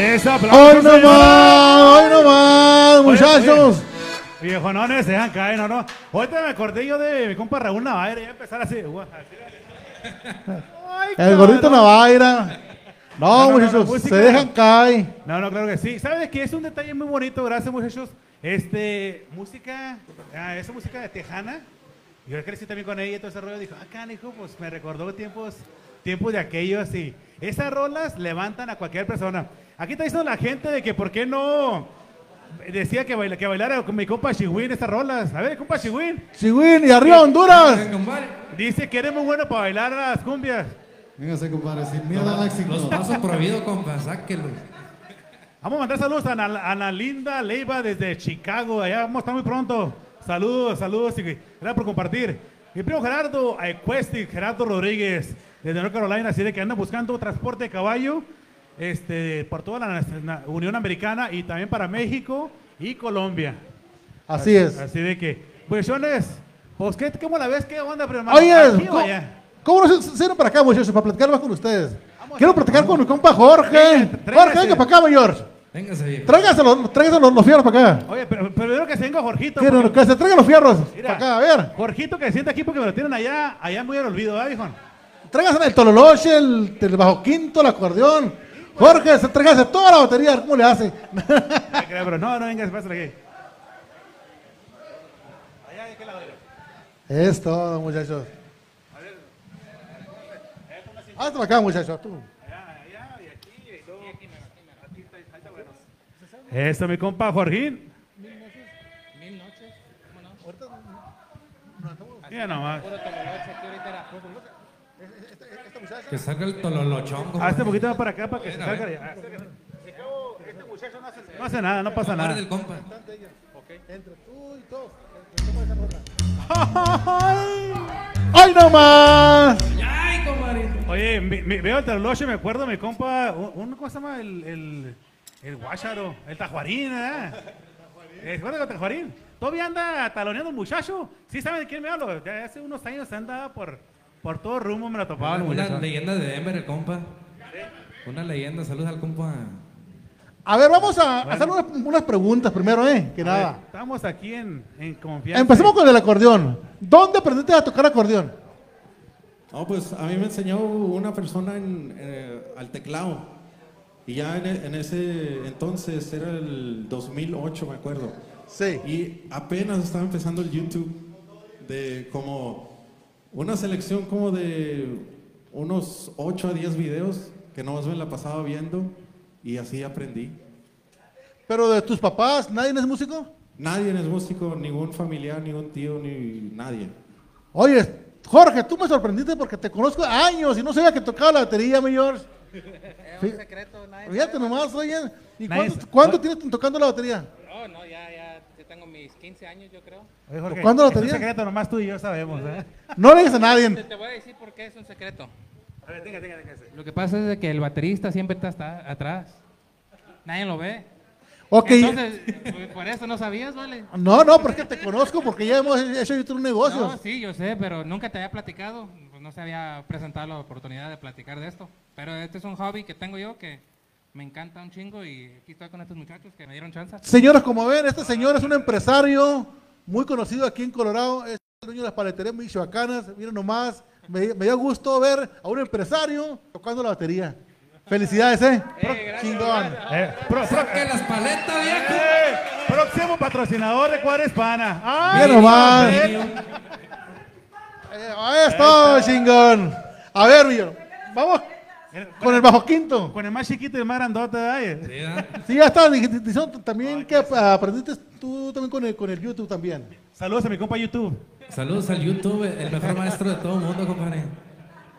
¡Eso, aplausos, ¡Hoy no más! ¡Hoy no más, muchachos! Viejonones, se dejan caer, no, no. Ahorita me acordé yo de mi compa Raúl Navaira, ya empezar así. Ay, El gordito. Navaira. No, No, muchachos, se dejan caer. No, no, claro que sí. ¿Sabes que es un detalle muy bonito? Gracias, muchachos. Este, música, ah, esa música de Tejana. Yo crecí también con ella y todo ese rollo. Dijo, acá, hijo, pues me recordó tiempos, tiempos de aquellos y esas rolas levantan a cualquier persona. Aquí está diciendo la gente de que por qué no decía que, baila, que bailara con mi compa Chihuín estas rolas. A ver, compa Chihuín. Chihuín y arriba Honduras. Dice que eres muy bueno para bailar las cumbias. Véngase, compadre, sin miedo al éxito. Los pasos prohibidos, compa, sáquenlo. Vamos a mandar saludos a Ana, Ana Linda Leiva desde Chicago. Allá vamos a estar muy pronto. Saludos, saludos y gracias por compartir. Mi primo Gerardo Aecuesti, Gerardo Rodríguez, desde North Carolina, así de que anda buscando transporte de caballo este, por toda la, Unión Americana y también para México y Colombia. Así es. Así de que, pues, Jones, pues, ¿qué, ¿cómo la ves? ¿Qué onda, primo? Oye, ¿Aquí o ¿cómo, cómo no se se vienen para acá, muchachos, para platicar más con ustedes? Quiero platicar con mi compa Jorge. tráigase. Jorge, venga para acá, mayor. Véngase, viejo. Tráigase los, tráigase los, los fierros para acá. Oye, pero, pero primero que se venga Jorgito. Quiero porque- que se traigan los fierros Mira, para acá, a ver. Jorgito que se sienta aquí porque me lo tienen allá, allá muy al olvido, ¿verdad, viejo? Tráigase el tololoche, el, el bajo quinto, el acordeón. Jorge, se tráigase toda la batería, ¿cómo le hace? Pero no, no vengas, pásale aquí. Es todo, muchachos. Hazte para acá, muchachos. Tú. Eso, mi compa Jorgín. Mil noches, ¿cómo no? Mira nomás. Puro tololoche aquí ahorita era. Que salga el tololochón. compa. Hazte un poquito más para acá para que se salga. ya. Este muchacho no hace, no hace nada, no pasa nada. Compa. Entre tú y todos. ¡Ay, no más! ¡Ay, compadre! Oye, mi- mi- veo el teloche, me acuerdo, mi compa, un, un- ¿cómo se llama? El, el, el guácharo, el tajuarín, ¿eh? ¿Se acuerdan del tajuarín? Todavía anda taloneando el muchacho. ¿Sí saben de quién me hablo? Ya hace unos años andaba por, por todo rumbo, me lo topaba el Una, muchacho. una leyenda de Denver, el compa. Una leyenda, saludos al compa. A ver, vamos a hacer unas, unas preguntas primero, ¿eh? Que A ver, nada. estamos aquí en, en confianza. Empecemos con el acordeón. ¿Dónde aprendiste a tocar acordeón? No, pues a mí me enseñó una persona en, eh, al teclado. Y ya en, e- en ese entonces, era el 2008, me acuerdo. Sí. Y apenas estaba empezando el YouTube de como una selección como de unos 8 a 10 videos que no me la pasaba viendo y así aprendí. Pero de tus papás, ¿nadie es músico? Nadie es músico, ningún familiar, ningún tío, ni nadie. Oye, Jorge, tú me sorprendiste porque te conozco años y no sabía que tocaba la batería, mi George. Es un secreto, nadie Fíjate nomás, oye. ¿Y Nadie cuánto, cuánto tienes tocando la batería? No, no, ya, tengo mis 15 años, yo creo. Oye, Jorge, ¿Cuándo lo es un tenías? secreto, nomás tú y yo sabemos, ¿eh? No le digas a nadie. Te, te voy a decir por qué es un secreto. A ver, tenga, tenga, tenga. Lo que pasa es de que el baterista siempre está hasta atrás. Nadie lo ve. Ok. Entonces, pues, por eso no sabías, ¿vale? No, no, porque te conozco, porque ya hemos hecho YouTube negocios. No, sí, yo sé, pero nunca te había platicado. No se había presentado la oportunidad de platicar de esto. Pero este es un hobby que tengo yo que me encanta un chingo y aquí estoy con estos muchachos que me dieron chance. Señores, como ven, este señor es un empresario muy conocido aquí en Colorado, es el dueño de las paleterías michoacanas. Miren nomás, me, me dio gusto ver a un empresario tocando la batería. Felicidades, ¿eh? Chingón. Eh, pro- pro- ¡Saque las paletas, viejo! eh, próximo patrocinador de Cuadra Hispana. ¡Ay, nomás. Eh, ahí está, chingón. A ver, Villo, vamos con el bajo quinto. Con el más chiquito y el más grandote, ¿eh? Sí, ¿verdad? Sí, ya está. también que aprendiste tú también con el, con el YouTube también. Saludos a mi compa YouTube. Saludos al YouTube, el mejor maestro de todo el mundo, compadre.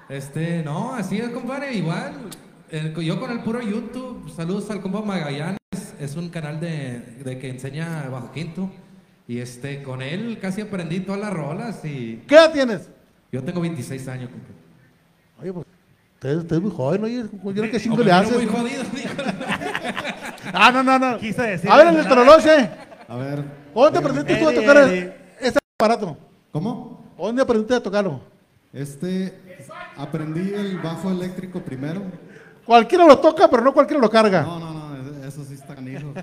Este, no, así es, compadre, igual. El- yo con el puro YouTube, saludos al compa Magallanes, es un canal de, de que enseña bajo quinto. Y este, con él casi aprendí todas las rolas y ¿Qué edad tienes? yo tengo 26 años, compadre. Usted, usted es muy joven, oye. Yo ¿Qué chingo Como le haces? muy jodido. Ah, no, no, no. Quise decir. A ver, el troloche. A ver. ¿Dónde aprendiste tú a tocar Eddie. ese aparato? ¿Cómo? ¿Dónde aprendiste a tocarlo? Este, aprendí el bajo eléctrico primero. Cualquiera lo toca, pero no cualquiera lo carga. No, no, no, eso sí está canijo.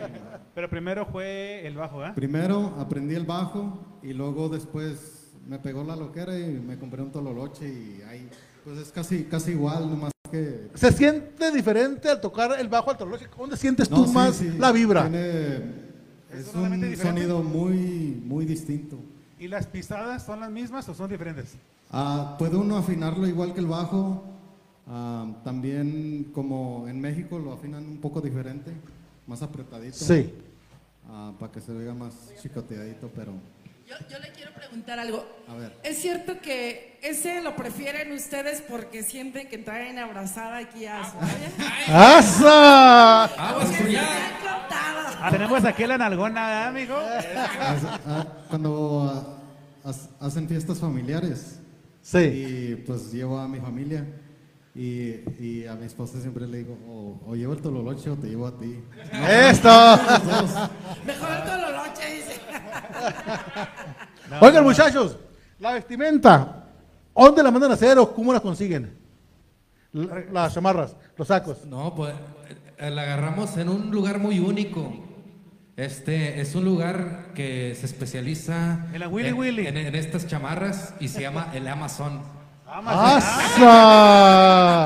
Pero primero fue el bajo, ¿ah? Primero aprendí el bajo y luego después me pegó la loquera y me compré un tololoche y ahí, pues es casi, casi igual, nomás que... ¿Se siente diferente al tocar el bajo al tololoche? ¿Dónde sientes tú No, sí, más sí, la vibra? tiene- es totalmente un diferente? sonido muy, muy distinto. ¿Y las pisadas son las mismas o son diferentes? Ah, puede uno afinarlo igual que el bajo. ah, también como en México lo afinan un poco diferente, más apretadito. Sí. ah, para que se oiga más chicoteadito, pero Yo, yo le quiero preguntar algo. a ver. ¿Es cierto que ese lo prefieren ustedes porque sienten que traen abrazada aquí a su? ¡Asa! Aguas. Ah, tenemos aquí la nalgona, ¿eh, amigo. Ah, cuando ah, ha- hacen fiestas familiares. Sí. Y pues llevo a mi familia. Y, y a mi esposa siempre le digo, o, o llevo el tololoche o te llevo a ti. ¡Esto! Los dos. Mejor el tololoche, dice. Oigan, muchachos, la vestimenta, ¿dónde la mandan a hacer o cómo la consiguen? Las chamarras, los sacos. No, pues eh, la agarramos en un lugar muy único. Este es un lugar que se especializa En la Willy en, Willy. en- en estas chamarras y se llama el Amazon. ¡Asa!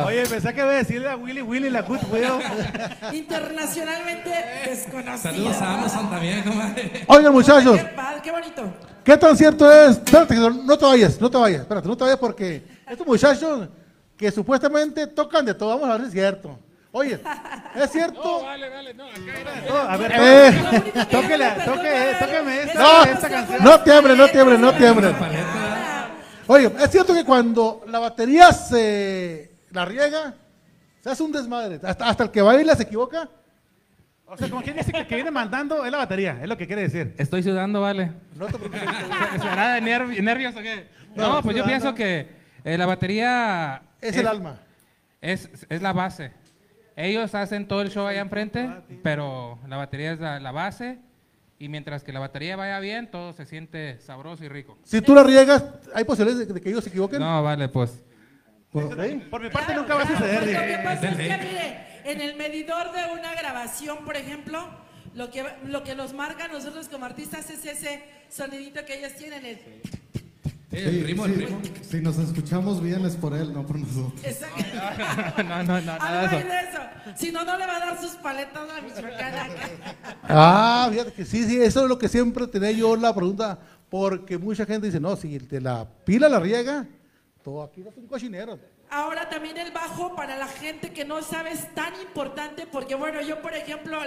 Oye, pensé que iba a decirle a Willy Willy la Goodwill. Internacionalmente desconocido. Saludos a Amazon también, comadre. Oigan, muchachos, Qué, padre, qué bonito. ¿qué tan cierto es? Espérate, que no- no te vayas, no te vayas, espérate, no te vayas porque estos muchachos que supuestamente tocan de todo, vamos a ver si es cierto. Oye, ¿es cierto? Vale, vale, no, acá No, a ver, Eh. tóquela, toque, tóqueme esta, No, esta canción. no tiemblen, no tiemblen, no tiemblen. Oye, ¿es cierto que cuando la batería se la riega, se hace un desmadre? Hasta, hasta el que baila se equivoca. O sea, como quien dice que el que viene mandando es la batería, es lo que quiere decir. Estoy sudando, vale. No te preocupes. ¿Será de nervi- nervios o qué? No, No, pues yo sudando. pienso que eh, la batería... Es el alma. Es, es la base. Ellos hacen todo el show allá enfrente, pero la batería es la, la base. Y mientras que la batería vaya bien, todo se siente sabroso y rico. Si tú la riegas, ¿hay posibilidades de, que ellos se equivoquen? No, vale, pues. ¿Sí? Por mi parte nunca va a suceder. Lo que pasa es que, mire, en el medidor de una grabación, por ejemplo, lo que, lo que nos marca a nosotros como artistas es ese sonidito que ellos tienen. El, El Sí, ritmo, sí, el ritmo. Si nos escuchamos bien es por él, no por nosotros. Exacto. No, no, no, nada de eso. Si no, no le va a dar sus paletas a la michoacana. Ah, fíjate que sí, sí, eso es lo que siempre tenía yo la pregunta, porque mucha gente dice, no, si te la pila la riega, todo aquí es un cochinero. Ahora también el bajo para la gente que no sabe es tan importante porque bueno, yo por ejemplo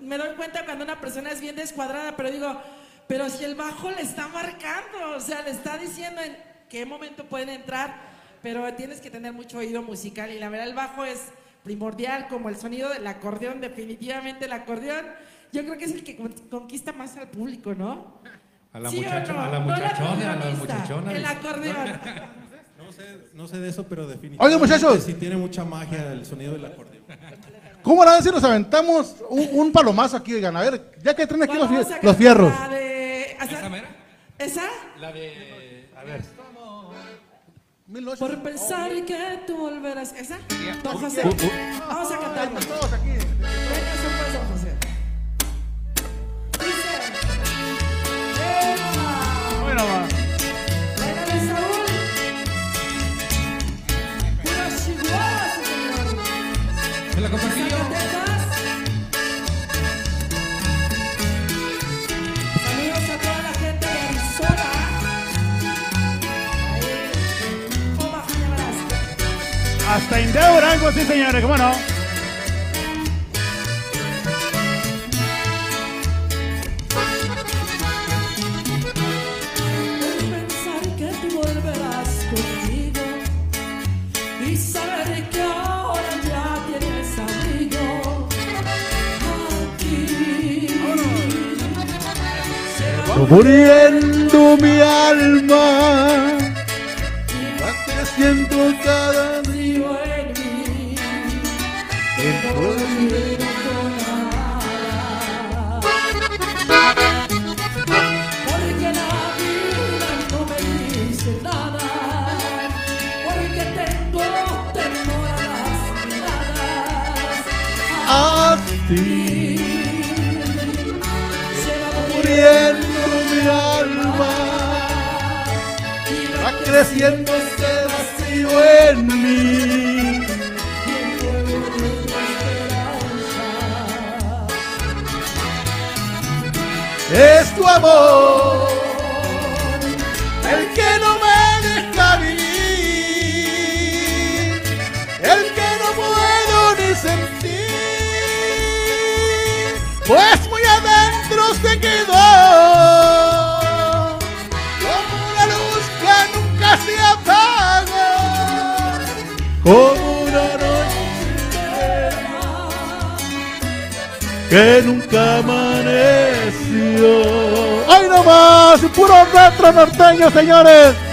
me doy cuenta cuando una persona es bien descuadrada, pero digo, pero si el bajo le está marcando, o sea, le está diciendo en qué momento pueden entrar, pero tienes que tener mucho oído musical y la verdad el bajo es primordial como el sonido del acordeón, definitivamente el acordeón, yo creo que es el que con- conquista más al público, ¿no? A la ¿Sí no? a la No muchachona, a la muchachona. El acordeón. No sé, no sé de eso, pero definitivamente Oigan, muchachos. sí tiene mucha magia el sonido del acordeón. ¿Cómo la ven si nos aventamos un, un palomazo aquí, oigan? A ver, ya que traen aquí los, Vamos los cantar fierros. la de- ¿Esa mera? ¿Esa? La de... A ver. Por pensar que tú volverás. ¿Esa? Don José. Uh, uh. Vamos a cantar. Vamos todos aquí. Venga, son pues, don José. Bueno, va. Ahora ya tienes amigo aquí. Se va Muriendo mi alma, va creciendo cada va muriendo mi alma, va creciendo este vacío en mí. Es tu amor que nunca amaneció. ¡Ay, no más! ¡Puro retro norteño, señores!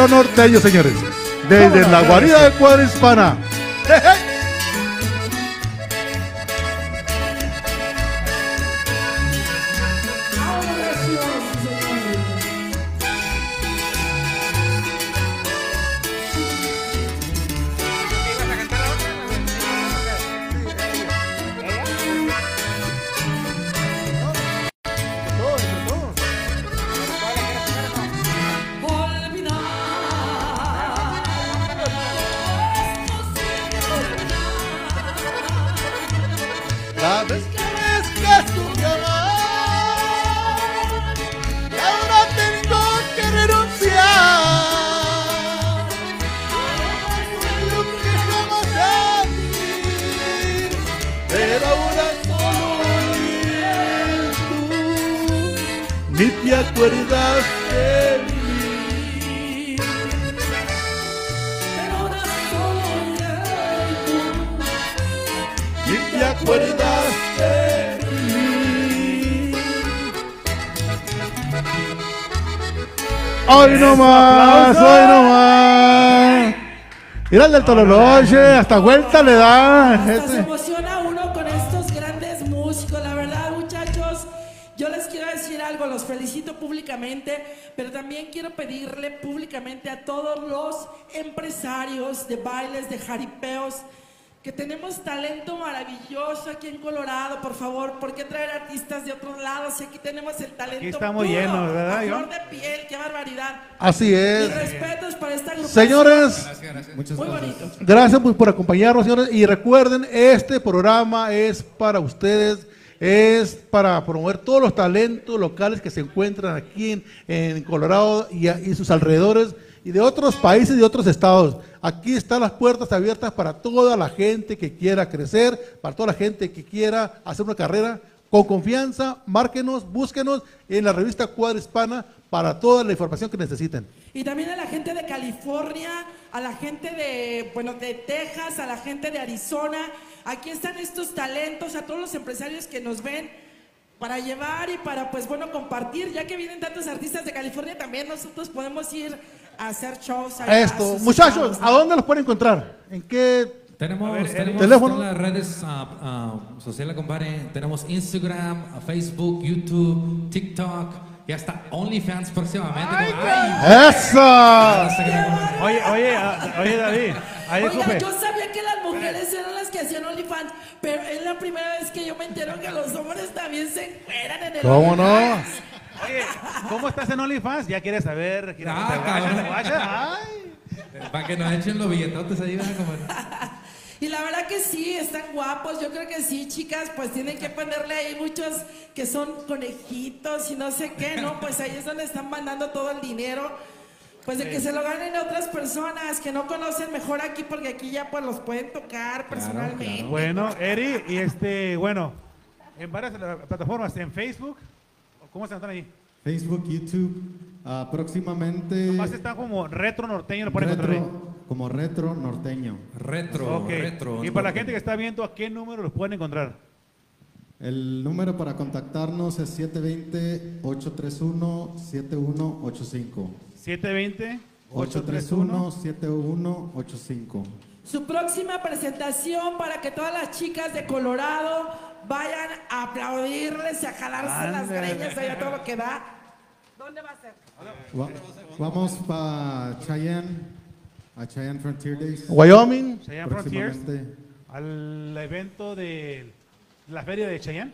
Retro norteño, señores. Desde la guarida de Cuadra Hispana. Hoy no más, hoy no más. Mira el del Tololoche, hasta vuelta le da. Hasta se Este. emociona uno con estos grandes músicos. La verdad, muchachos, yo les quiero decir algo, los felicito públicamente, pero también quiero pedirle públicamente a todos los empresarios de bailes, de jaripeos, que tenemos talento maravilloso aquí en Colorado, por favor, ¿por qué traer artistas de otros lados? Si aquí tenemos el talento Aquí estamos puro, llenos, ¿verdad, a flor de piel, qué barbaridad. Así es. Mis respetos para esta agrupación. Señores, Muy bonito. Gracias por acompañarnos, señores. Y recuerden, este programa es para ustedes, es para promover todos los talentos locales que se encuentran aquí en, en Colorado y, a- y sus alrededores y de otros países y otros estados. Aquí están las puertas abiertas para toda la gente que quiera crecer, para toda la gente que quiera hacer una carrera. Con confianza, márquenos, búsquenos en la revista Cuadra Hispana para toda la información que necesiten. Y también a la gente de California, a la gente de, bueno, de Texas, a la gente de Arizona. Aquí están estos talentos, a todos los empresarios que nos ven para llevar y para, pues bueno, compartir. Ya que vienen tantos artistas de California, también nosotros podemos ir a hacer shows. allá a Esto, muchachos, estados, ¿a dónde los pueden encontrar? ¿En qué Tenemos, ver, tenemos teléfono? todas las redes ah, ah, sociales, compadre. Tenemos Instagram, ah, Facebook, YouTube, TikTok y hasta OnlyFans próximamente. compadre. ¡Eso! Oye, oye, oye, David. Ahí Oiga, yo sabía que las mujeres eran las que hacían OnlyFans, pero es la primera vez que yo me entero que los hombres también se encueran en el ¿Cómo no? Oye, ¿cómo estás en OnlyFans? ¿Ya quieres saber? ¿Quieres Ah, cabrón. guachen? Ay. Para que nos echen los billetotes ahí, ¿verdad? Y la verdad que sí, están guapos. Yo creo que sí, chicas, pues tienen que ponerle ahí muchos que son conejitos y no sé qué, ¿no? Pues ahí es donde están mandando todo el dinero. Pues de que se lo ganen otras personas que no conocen mejor aquí, porque aquí ya pues los pueden tocar personalmente. Bueno, Eri, y este, bueno, en varias eh, plataformas, en Facebook, ¿cómo se están ahí? Facebook, YouTube. Ah, próximamente. Más está como retro norteño, lo retro, como retro norteño. Retro, Ok. retro. Y para la gente que está viendo, ¿a qué número los pueden encontrar? El número para contactarnos es 720-831-7185. 720 831-7185. Su próxima presentación para que todas las chicas de Colorado vayan a aplaudirles y a jalarse las Ándale. greñas ahí a todo lo que da. ¿Dónde va a ser? Va- vamos para Cheyenne, a Cheyenne Frontier Days. Wyoming. Cheyenne Frontiers. Próximamente. Al evento de la feria de Cheyenne.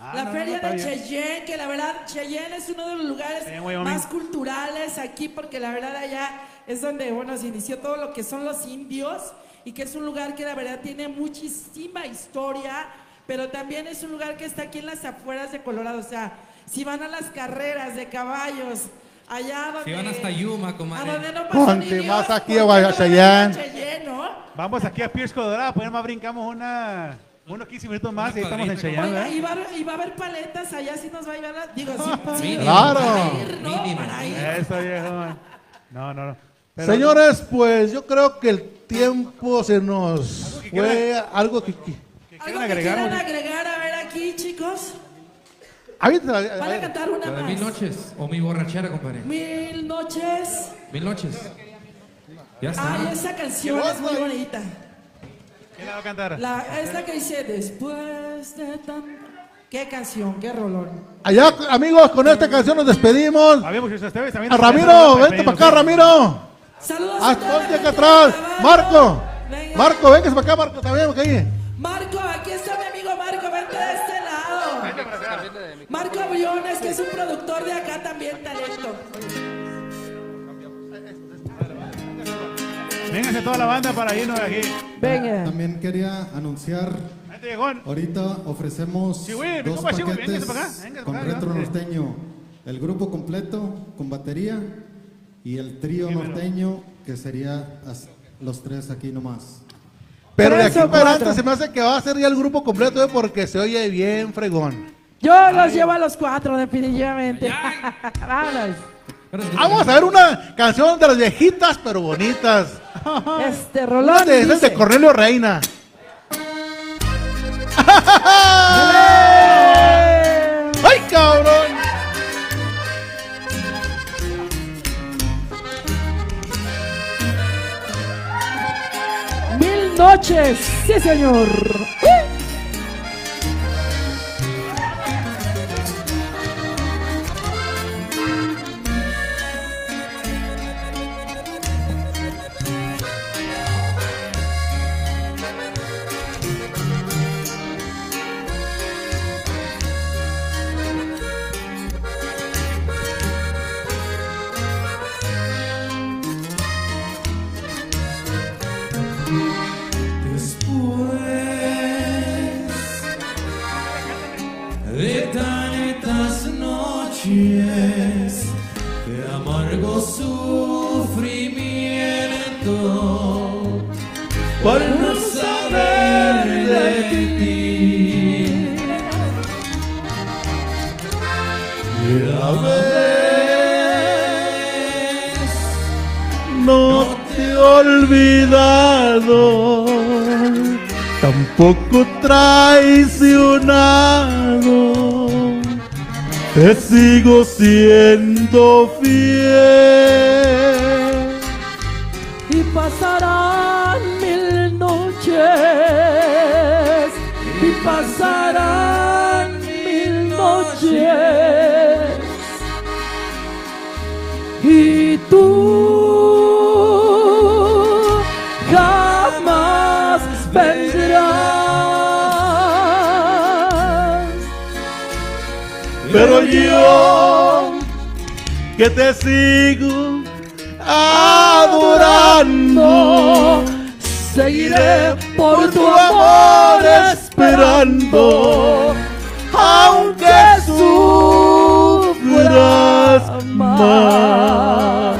Ah, La no, feria está de bien. Cheyenne, que la verdad Cheyenne es uno de los lugares Cheyenne, más culturales aquí, porque la verdad allá es donde, bueno, se inició todo lo que son los indios y que es un lugar que la verdad tiene muchísima historia, pero también es un lugar que está aquí en las afueras de Colorado, o sea, si van a las carreras de caballos, allá donde... Si van hasta Yuma, a comadre. donde no pasó Ponte ni Dios, más aquí ¿por a Cheyenne? ¿no? Vamos aquí a Pierce Colorado, pues más brincamos una, unos 15 minutos más y ahí estamos en Cheyenne. Oiga, ¿verdad? y va, a- y va a haber paletas allá, si nos va a llevar, la- digo, sí, sí, Mínimo. Claro. para ir, ¿no? Mínimo. Para ir. Eso, viejo. No, no, no. Pero- Señores, pues yo creo que el tiempo se nos Algo que fue algo que... que- ¿qué ¿Algo quieren que agregar? quieran muchachos? agregar? A ver aquí, chicos. Aviéntala, a Van a cantar una La de más. mil noches. O mi borrachera, compadre. Mil noches. Mil noches. Ya está. Ay, esa canción es muy bonita. ¿Quién la va a cantar? La, esta que dice, después de tan... ¿Qué canción? ¿Qué rolón? Allá, amigos, con esta canción nos despedimos. A ver, muchachos, ustedes también. A Ramiro, vente para acá, Ramiro. Saludos a la ponte acá gente atrás. Marco, Venga. Marco, venga para acá, Marco, también, porque ahí. Marco, aquí está mi amigo Marco, vente de este lado. Marco Briones, que es un productor de acá también, talento. Vénganse toda la banda para irnos de aquí. Venga. También quería anunciar, ahorita ofrecemos Sí, güey, mi dos compa, güey, paquetes véngase para acá, véngase con acá, retro norteño. El grupo completo con batería y el trío norteño que sería los tres aquí nomás. Pero de aquí para adelante se me hace que va a ser ya el grupo completo eh, porque se oye bien fregón. Yo los llevo a los cuatro, definitivamente. Vámonos. Vamos a ver una canción de las viejitas pero bonitas. Este rolón de, esas dice, de Cornelio Reina. ¡Ay, cabrón! Noches, sí señor. Tampoco traicionado. Te sigo siendo fiel. Y pasarán mil noches. Y pasarán mil noches. Pero yo que te sigo adorando, Seguiré por tu amor esperando, aunque sufras más.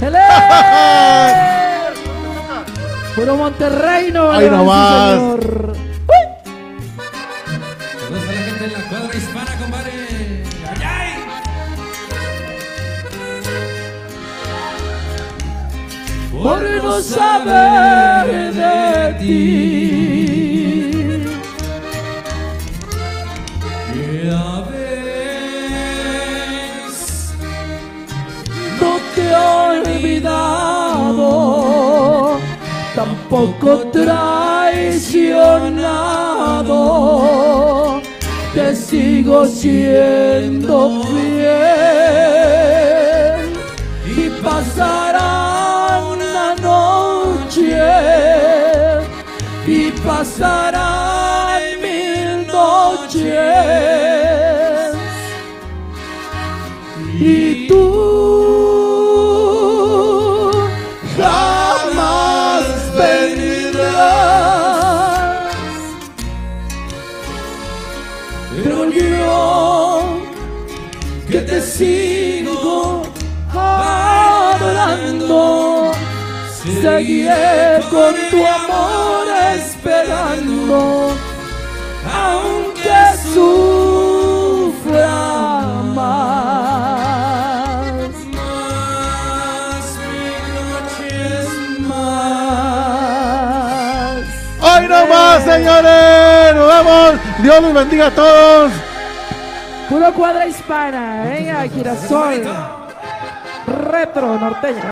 ¡Ele! Puro Monterrey, no. Ay, sí, nomás. señor. Por no saber de ti. Ya ves, no te he olvidado, tampoco traicionado, te sigo siendo fiel y pasará pasarán mil noches. Y tú jamás vendrás pero yo que te sigo adorando seguiré con tu amor esperando aunque sufra más más noches más Hoy no más, señores. Nos vemos. Dios los bendiga a todos. Puro cuadra hispana, venga, girasol. Retro norteña.